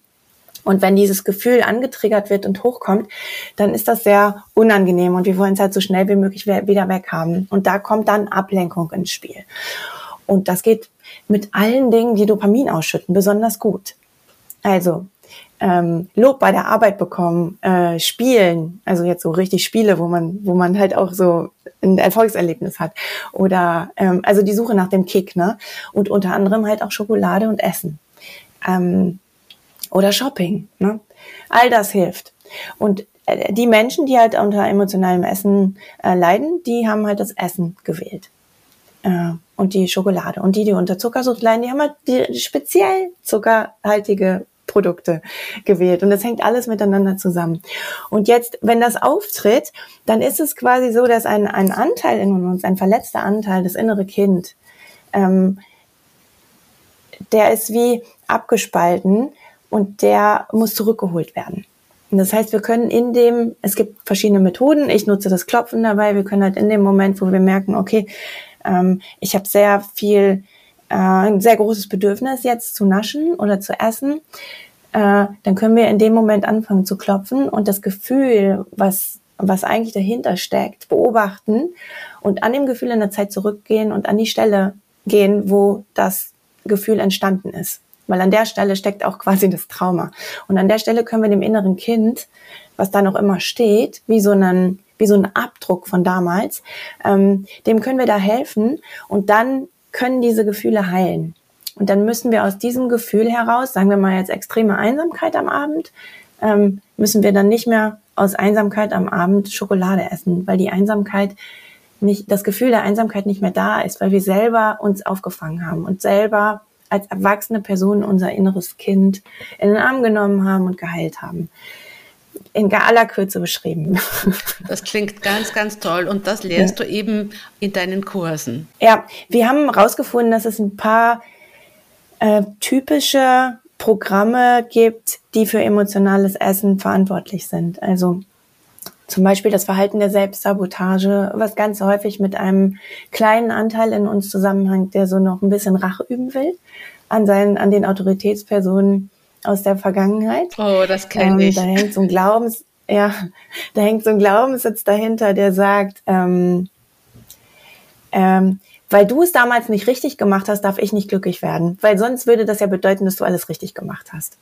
Und wenn dieses Gefühl angetriggert wird und hochkommt, dann ist das sehr unangenehm und wir wollen es halt so schnell wie möglich wieder weghaben. Und da kommt dann Ablenkung ins Spiel. Und das geht mit allen Dingen, die Dopamin ausschütten, besonders gut. Also ähm, Lob bei der Arbeit bekommen, äh, Spielen, also jetzt so richtig Spiele, wo man, wo man halt auch so ein Erfolgserlebnis hat. Oder ähm, also die Suche nach dem Kick, ne? Und unter anderem halt auch Schokolade und Essen. Ähm, oder Shopping. Ne? All das hilft. Und äh, die Menschen, die halt unter emotionalem Essen äh, leiden, die haben halt das Essen gewählt. Äh, und die Schokolade. Und die, die unter Zuckersucht leiden, die haben halt die speziell zuckerhaltige Produkte gewählt. Und das hängt alles miteinander zusammen. Und jetzt, wenn das auftritt, dann ist es quasi so, dass ein, ein Anteil in uns, ein verletzter Anteil, das innere Kind, ähm, der ist wie abgespalten und der muss zurückgeholt werden. Und das heißt, wir können in dem, es gibt verschiedene Methoden, ich nutze das Klopfen dabei, wir können halt in dem Moment, wo wir merken, okay, ähm, ich habe sehr viel, äh, ein sehr großes Bedürfnis jetzt zu naschen oder zu essen, äh, dann können wir in dem Moment anfangen zu klopfen und das Gefühl, was was eigentlich dahinter steckt, beobachten und an dem Gefühl in der Zeit zurückgehen und an die Stelle gehen, wo das Gefühl entstanden ist. Weil an der Stelle steckt auch quasi das Trauma. Und an der Stelle können wir dem inneren Kind, was da noch immer steht, wie so einen, wie so ein Abdruck von damals, ähm, dem können wir da helfen und dann können diese Gefühle heilen. Und dann müssen wir aus diesem Gefühl heraus, sagen wir mal jetzt extreme Einsamkeit am Abend, ähm, müssen wir dann nicht mehr aus Einsamkeit am Abend Schokolade essen, weil die Einsamkeit nicht, das Gefühl der Einsamkeit nicht mehr da ist, weil wir selber uns aufgefangen haben und selber als erwachsene Person unser inneres Kind in den Arm genommen haben und geheilt haben. In aller Kürze beschrieben. Das klingt ganz, ganz toll und das lehrst ja. du eben in deinen Kursen. Ja, wir haben herausgefunden, dass es ein paar äh, typische Programme gibt, die für emotionales Essen verantwortlich sind. Also zum Beispiel das Verhalten der Selbstsabotage, was ganz häufig mit einem kleinen Anteil in uns zusammenhängt, der so noch ein bisschen Rache üben will an seinen, an den Autoritätspersonen aus der Vergangenheit. Oh, das kenne ähm, ich. Da hängt so ein Glaubens, ja, da hängt so ein Glaubenssitz dahinter, der sagt, ähm, ähm, weil du es damals nicht richtig gemacht hast, darf ich nicht glücklich werden, weil sonst würde das ja bedeuten, dass du alles richtig gemacht hast.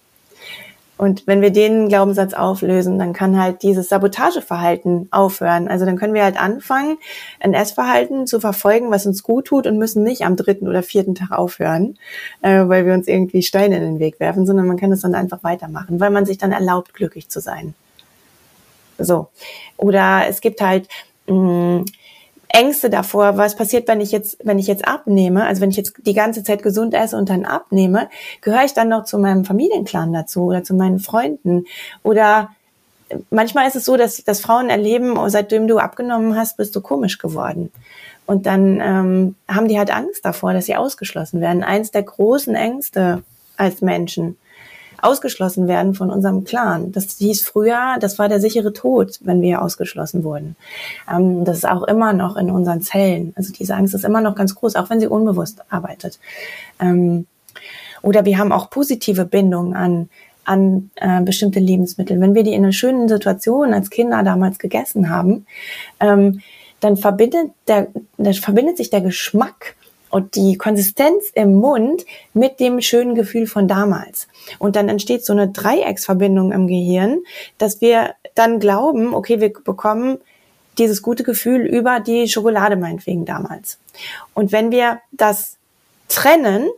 Und wenn wir den Glaubenssatz auflösen, dann kann halt dieses Sabotageverhalten aufhören. Also dann können wir halt anfangen, ein Essverhalten zu verfolgen, was uns gut tut und müssen nicht am dritten oder vierten Tag aufhören, äh, weil wir uns irgendwie Steine in den Weg werfen, sondern man kann es dann einfach weitermachen, weil man sich dann erlaubt, glücklich zu sein. So. Oder es gibt halt mh, mm, Ängste davor, was passiert, wenn ich jetzt, wenn ich jetzt abnehme, also wenn ich jetzt die ganze Zeit gesund esse und dann abnehme, gehöre ich dann noch zu meinem Familienclan dazu oder zu meinen Freunden oder manchmal ist es so, dass, dass Frauen erleben, oh, seitdem du abgenommen hast, bist du komisch geworden. Und dann ähm, haben die halt Angst davor, dass sie ausgeschlossen werden. Eins der großen Ängste als Menschen ausgeschlossen werden von unserem Clan. Das hieß früher, das war der sichere Tod, wenn wir ausgeschlossen wurden. Ähm, das ist auch immer noch in unseren Zellen. Also diese Angst ist immer noch ganz groß, auch wenn sie unbewusst arbeitet. Ähm, oder wir haben auch positive Bindungen an an äh, bestimmte Lebensmittel. Wenn wir die in einer schönen Situation als Kinder damals gegessen haben, ähm, dann verbindet, der, der, verbindet sich der Geschmack und die Konsistenz im Mund mit dem schönen Gefühl von damals. Und dann entsteht so eine Dreiecksverbindung im Gehirn, dass wir dann glauben, okay, wir bekommen dieses gute Gefühl über die Schokolade meinetwegen damals. Und wenn wir das trennen,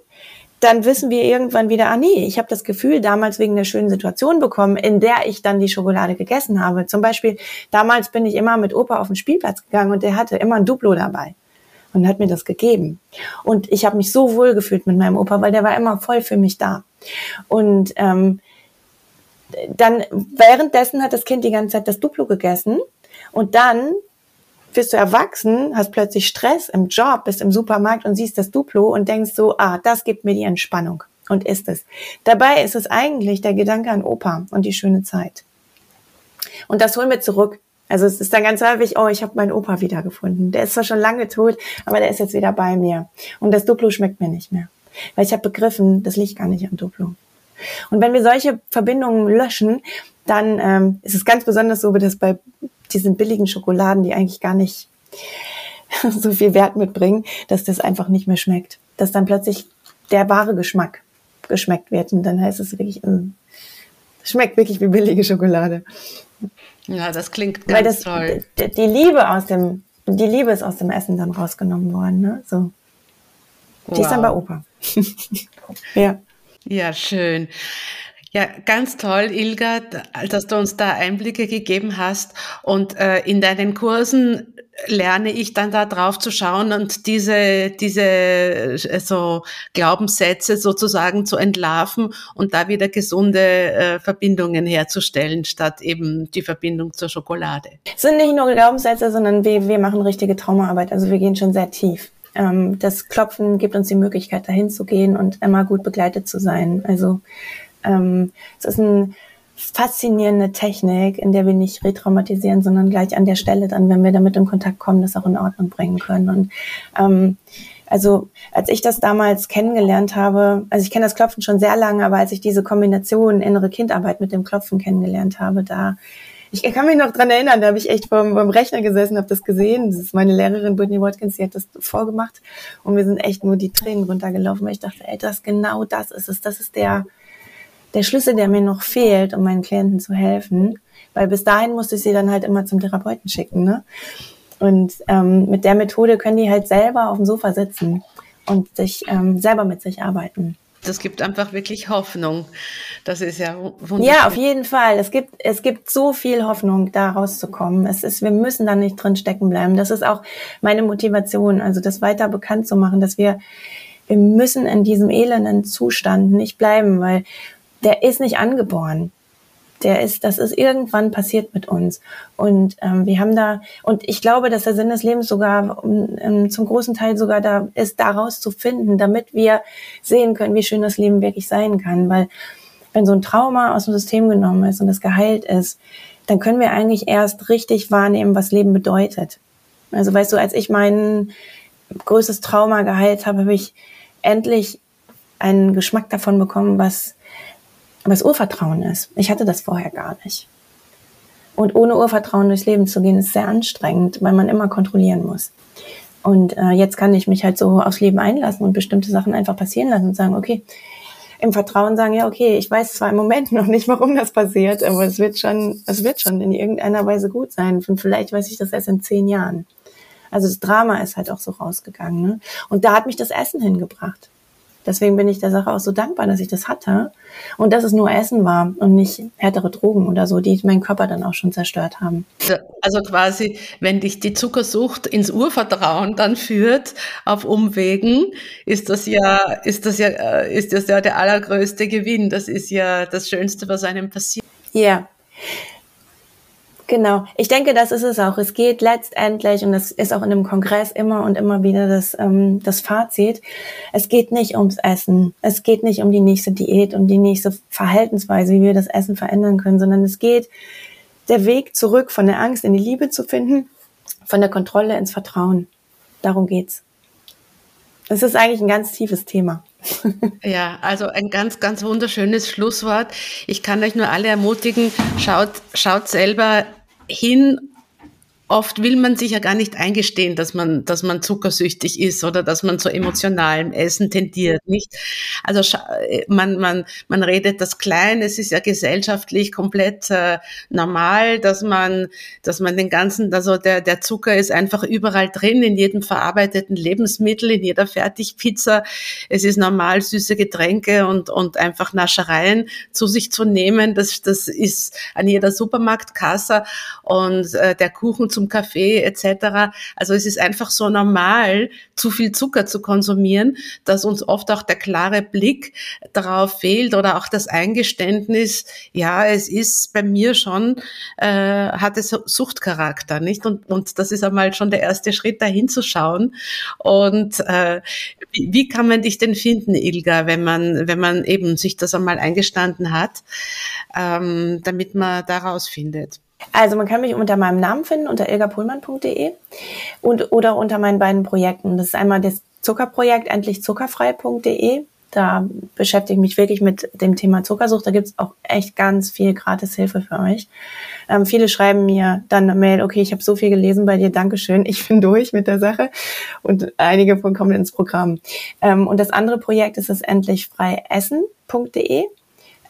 dann wissen wir irgendwann wieder, ah nee, ich habe das Gefühl damals wegen der schönen Situation bekommen, in der ich dann die Schokolade gegessen habe. Zum Beispiel, damals bin ich immer mit Opa auf den Spielplatz gegangen und der hatte immer ein Duplo dabei und hat mir das gegeben. Und ich habe mich so wohl gefühlt mit meinem Opa, weil der war immer voll für mich da. Und ähm, dann währenddessen hat das Kind die ganze Zeit das Duplo gegessen und dann wirst du erwachsen, hast plötzlich Stress im Job, bist im Supermarkt und siehst das Duplo und denkst so, ah, das gibt mir die Entspannung und ist es. Dabei ist es eigentlich der Gedanke an Opa und die schöne Zeit. Und das holen wir zurück. Also es ist dann ganz häufig, oh, ich habe meinen Opa wiedergefunden. Der ist zwar schon lange tot, aber der ist jetzt wieder bei mir. Und das Duplo schmeckt mir nicht mehr. Weil ich habe begriffen, das liegt gar nicht am Duplo. Und wenn wir solche Verbindungen löschen, dann ähm, ist es ganz besonders so, wie das bei diesen billigen Schokoladen, die eigentlich gar nicht so viel Wert mitbringen, dass das einfach nicht mehr schmeckt. Dass dann plötzlich der wahre Geschmack geschmeckt wird. Und dann heißt es wirklich, äh, schmeckt wirklich wie billige Schokolade. Ja, das klingt ganz Weil das, toll. Die Liebe aus dem, die Liebe ist aus dem Essen dann rausgenommen worden, ne? So. Die wow. ist dann bei Opa. ja. Ja, schön. Ja, ganz toll, Ilga, dass du uns da Einblicke gegeben hast. Und äh, in deinen Kursen lerne ich dann da drauf zu schauen und diese, diese äh, so Glaubenssätze sozusagen zu entlarven und da wieder gesunde äh, Verbindungen herzustellen, statt eben die Verbindung zur Schokolade. Es sind nicht nur Glaubenssätze, sondern wir, wir machen richtige Traumaarbeit. Also wir gehen schon sehr tief. Ähm, das Klopfen gibt uns die Möglichkeit, dahin zu gehen und immer gut begleitet zu sein. Also ähm, es ist eine faszinierende Technik, in der wir nicht retraumatisieren, sondern gleich an der Stelle dann, wenn wir damit in Kontakt kommen, das auch in Ordnung bringen können. Und ähm, also als ich das damals kennengelernt habe, also ich kenne das Klopfen schon sehr lange, aber als ich diese Kombination innere Kindarbeit mit dem Klopfen kennengelernt habe, da ich kann mich noch dran erinnern, da habe ich echt vom, vom Rechner gesessen, habe das gesehen. Das ist meine Lehrerin Brittany Watkins, die hat das vorgemacht und wir sind echt nur die Tränen runtergelaufen, weil ich dachte, ey, das genau das ist es, das ist der der Schlüssel, der mir noch fehlt, um meinen Klienten zu helfen. Weil bis dahin musste ich sie dann halt immer zum Therapeuten schicken. Ne? Und ähm, mit der Methode können die halt selber auf dem Sofa sitzen und sich ähm, selber mit sich arbeiten. Das gibt einfach wirklich Hoffnung. Das ist ja wunderbar. Ja, auf jeden Fall. Es gibt, es gibt so viel Hoffnung, da rauszukommen. Es ist, wir müssen da nicht drin stecken bleiben. Das ist auch meine Motivation, also das weiter bekannt zu machen, dass wir, wir müssen in diesem elenden Zustand nicht bleiben, weil der ist nicht angeboren. Der ist, das ist irgendwann passiert mit uns. Und ähm, wir haben da, und ich glaube, dass der Sinn des Lebens sogar ähm, zum großen Teil sogar da ist, daraus zu finden, damit wir sehen können, wie schön das Leben wirklich sein kann. Weil wenn so ein Trauma aus dem System genommen ist und es geheilt ist, dann können wir eigentlich erst richtig wahrnehmen, was Leben bedeutet. Also weißt du, als ich mein größtes Trauma geheilt habe, habe ich endlich einen Geschmack davon bekommen, was, was Urvertrauen ist. Ich hatte das vorher gar nicht. Und ohne Urvertrauen durchs Leben zu gehen, ist sehr anstrengend, weil man immer kontrollieren muss. Und äh, jetzt kann ich mich halt so aufs Leben einlassen und bestimmte Sachen einfach passieren lassen und sagen, okay, im Vertrauen sagen, ja, okay, ich weiß zwar im Moment noch nicht, warum das passiert, aber es wird schon, es wird schon in irgendeiner Weise gut sein. Und vielleicht weiß ich das erst in zehn Jahren. Also das Drama ist halt auch so rausgegangen. Ne? Und da hat mich das Essen hingebracht. Deswegen bin ich der Sache auch so dankbar, dass ich das hatte und dass es nur Essen war und nicht härtere Drogen oder so, die meinen Körper dann auch schon zerstört haben. Also quasi, wenn dich die Zuckersucht ins Urvertrauen dann führt auf Umwegen, ist das ja, ist das ja, äh, ist das ja der allergrößte Gewinn. Das ist ja das Schönste, was einem passiert. Ja. Genau. Ich denke, das ist es auch. Es geht letztendlich, und das ist auch in dem Kongress immer und immer wieder das, ähm, das Fazit, es geht nicht ums Essen. Es geht nicht um die nächste Diät, um die nächste Verhaltensweise, wie wir das Essen verändern können, sondern es geht der Weg zurück von der Angst in die Liebe zu finden, von der Kontrolle ins Vertrauen. Darum geht's. Das ist eigentlich ein ganz tiefes Thema. Ja, also ein ganz, ganz wunderschönes Schlusswort. Ich kann euch nur alle ermutigen, schaut, schaut selber hin oft will man sich ja gar nicht eingestehen, dass man, dass man zuckersüchtig ist oder dass man zu emotionalem Essen tendiert, nicht? Also äh, man, man, man redet das klein, es ist ja gesellschaftlich komplett äh, normal, dass man, dass man den ganzen, also der, der Zucker ist einfach überall drin, in jedem verarbeiteten Lebensmittel, in jeder Fertigpizza. Es ist normal, süße Getränke und, und einfach Naschereien zu sich zu nehmen. Das, das ist an jeder Supermarktkasse und äh, der Kuchen zum zum Kaffee etc. Also es ist einfach so normal, zu viel Zucker zu konsumieren, dass uns oft auch der klare Blick darauf fehlt oder auch das Eingeständnis, ja, es ist bei mir schon, äh, hat es Suchtcharakter, nicht? Und, und das ist einmal schon der erste Schritt, dahin zu schauen. Und äh, wie, wie kann man dich denn finden, Ilga, wenn man, wenn man eben sich das einmal eingestanden hat, ähm, damit man daraus findet? Also man kann mich unter meinem Namen finden, unter ilgapullmann.de und oder unter meinen beiden Projekten. Das ist einmal das Zuckerprojekt endlichzuckerfrei.de. Da beschäftige ich mich wirklich mit dem Thema Zuckersucht. Da gibt's auch echt ganz viel Gratishilfe für euch. Ähm, viele schreiben mir dann eine Mail, okay, ich habe so viel gelesen bei dir, Dankeschön, ich bin durch mit der Sache. Und einige von kommen ins Programm. Ähm, und das andere Projekt ist das endlichfreiessen.de.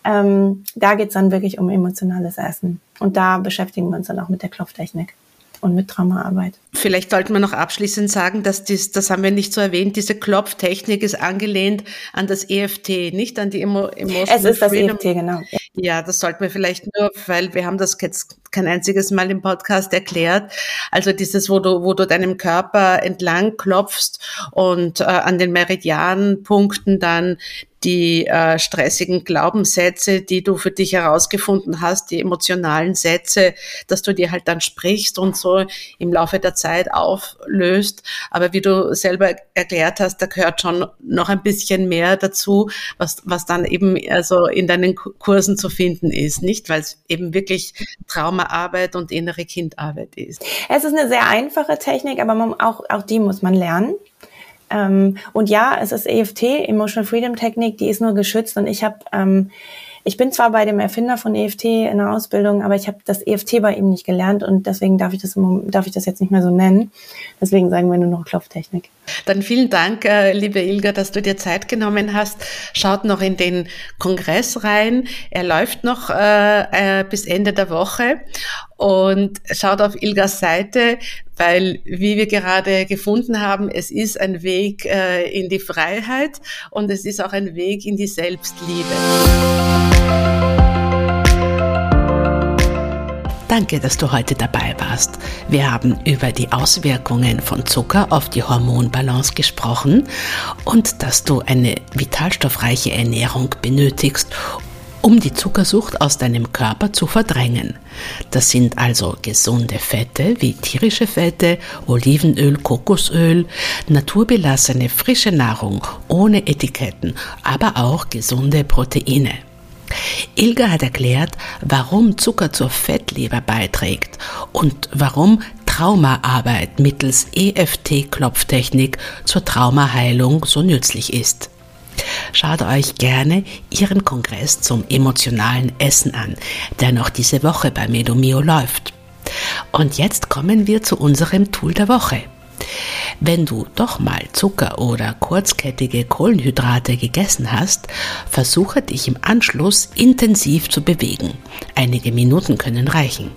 Ähm, da geht's dann wirklich um emotionales Essen. Und da beschäftigen wir uns dann auch mit der Klopftechnik und mit Traumaarbeit. Vielleicht sollten wir noch abschließend sagen, dass dies, das haben wir nicht so erwähnt, diese Klopftechnik ist angelehnt an das EFT, nicht an die Emo Emotional Es ist das EFT, genau. Ja, das sollten wir vielleicht nur, weil wir haben das jetzt kein einziges Mal im Podcast erklärt. Also dieses, wo du, wo du deinem Körper entlang klopfst und äh, an den Meridianpunkten dann die äh, stressigen Glaubenssätze, die du für dich herausgefunden hast, die emotionalen Sätze, dass du dir halt dann sprichst und so im Laufe der Zeit auflöst. Aber wie du selber erklärt hast, da gehört schon noch ein bisschen mehr dazu, was, was dann eben also in deinen Kursen zu finden ist, nicht? Weil es eben wirklich Traumaarbeit und innere Kindarbeit ist. Es ist eine sehr einfache Technik, aber man, auch, auch die muss man lernen. Ähm, und ja, es ist EFT, Emotional Freedom Technik, die ist nur geschützt und ich habe ähm, ich bin zwar bei dem Erfinder von EFT in der Ausbildung, aber ich habe das EFT bei ihm nicht gelernt und deswegen darf ich das, darf ich das jetzt nicht mehr so nennen. Deswegen sagen wir nur noch Klopftechnik. Dann vielen Dank, äh, liebe Ilga, dass du dir Zeit genommen hast. Schaut noch in den Kongress rein. Er läuft noch äh, äh, bis Ende der Woche und schaut auf Ilgas Seite, weil, wie wir gerade gefunden haben, es ist ein Weg äh, in die Freiheit und es ist auch ein Weg in die Selbstliebe. Danke, dass du heute dabei warst. Wir haben über die Auswirkungen von Zucker auf die Hormonbalance gesprochen und dass du eine vitalstoffreiche Ernährung benötigst, um die Zuckersucht aus deinem Körper zu verdrängen. Das sind also gesunde Fette wie tierische Fette, Olivenöl, Kokosöl, naturbelassene frische Nahrung ohne Etiketten, aber auch gesunde Proteine. Ilga hat erklärt, warum Zucker zur Fettleber beiträgt und warum Traumaarbeit mittels EFT-Klopftechnik zur Traumaheilung so nützlich ist. Schaut euch gerne ihren Kongress zum emotionalen Essen an, der noch diese Woche bei Medomio läuft. Und jetzt kommen wir zu unserem Tool der Woche. Wenn du doch mal Zucker oder kurzkettige Kohlenhydrate gegessen hast, versuche dich im Anschluss intensiv zu bewegen. Einige Minuten können reichen.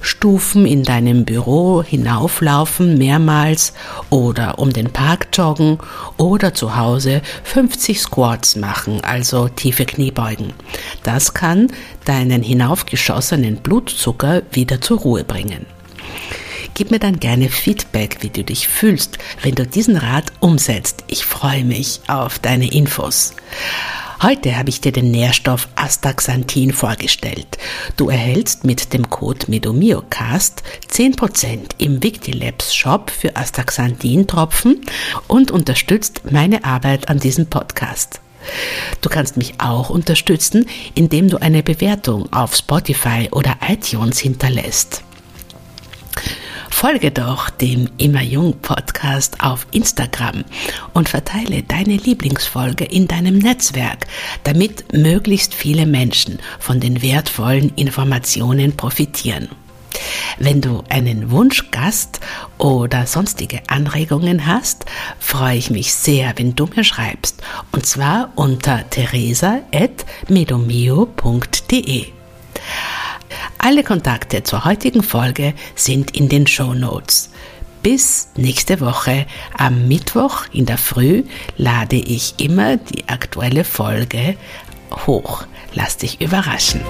Stufen in deinem Büro hinauflaufen mehrmals oder um den Park joggen oder zu Hause 50 Squats machen, also tiefe Kniebeugen. Das kann deinen hinaufgeschossenen Blutzucker wieder zur Ruhe bringen. Gib mir dann gerne Feedback, wie du dich fühlst, wenn du diesen Rat umsetzt. Ich freue mich auf deine Infos. Heute habe ich dir den Nährstoff Astaxanthin vorgestellt. Du erhältst mit dem Code MEDOMIOCAST 10% im Victilabs Shop für Astaxanthin-Tropfen und unterstützt meine Arbeit an diesem Podcast. Du kannst mich auch unterstützen, indem du eine Bewertung auf Spotify oder iTunes hinterlässt. Folge doch dem Immer Jung Podcast auf Instagram und verteile deine Lieblingsfolge in deinem Netzwerk, damit möglichst viele Menschen von den wertvollen Informationen profitieren. Wenn du einen Wunschgast oder sonstige Anregungen hast, freue ich mich sehr, wenn du mir schreibst, und zwar unter teresa.medomio.de. Alle Kontakte zur heutigen Folge sind in den Show Notes. Bis nächste Woche am Mittwoch in der Früh lade ich immer die aktuelle Folge hoch. Lass dich überraschen.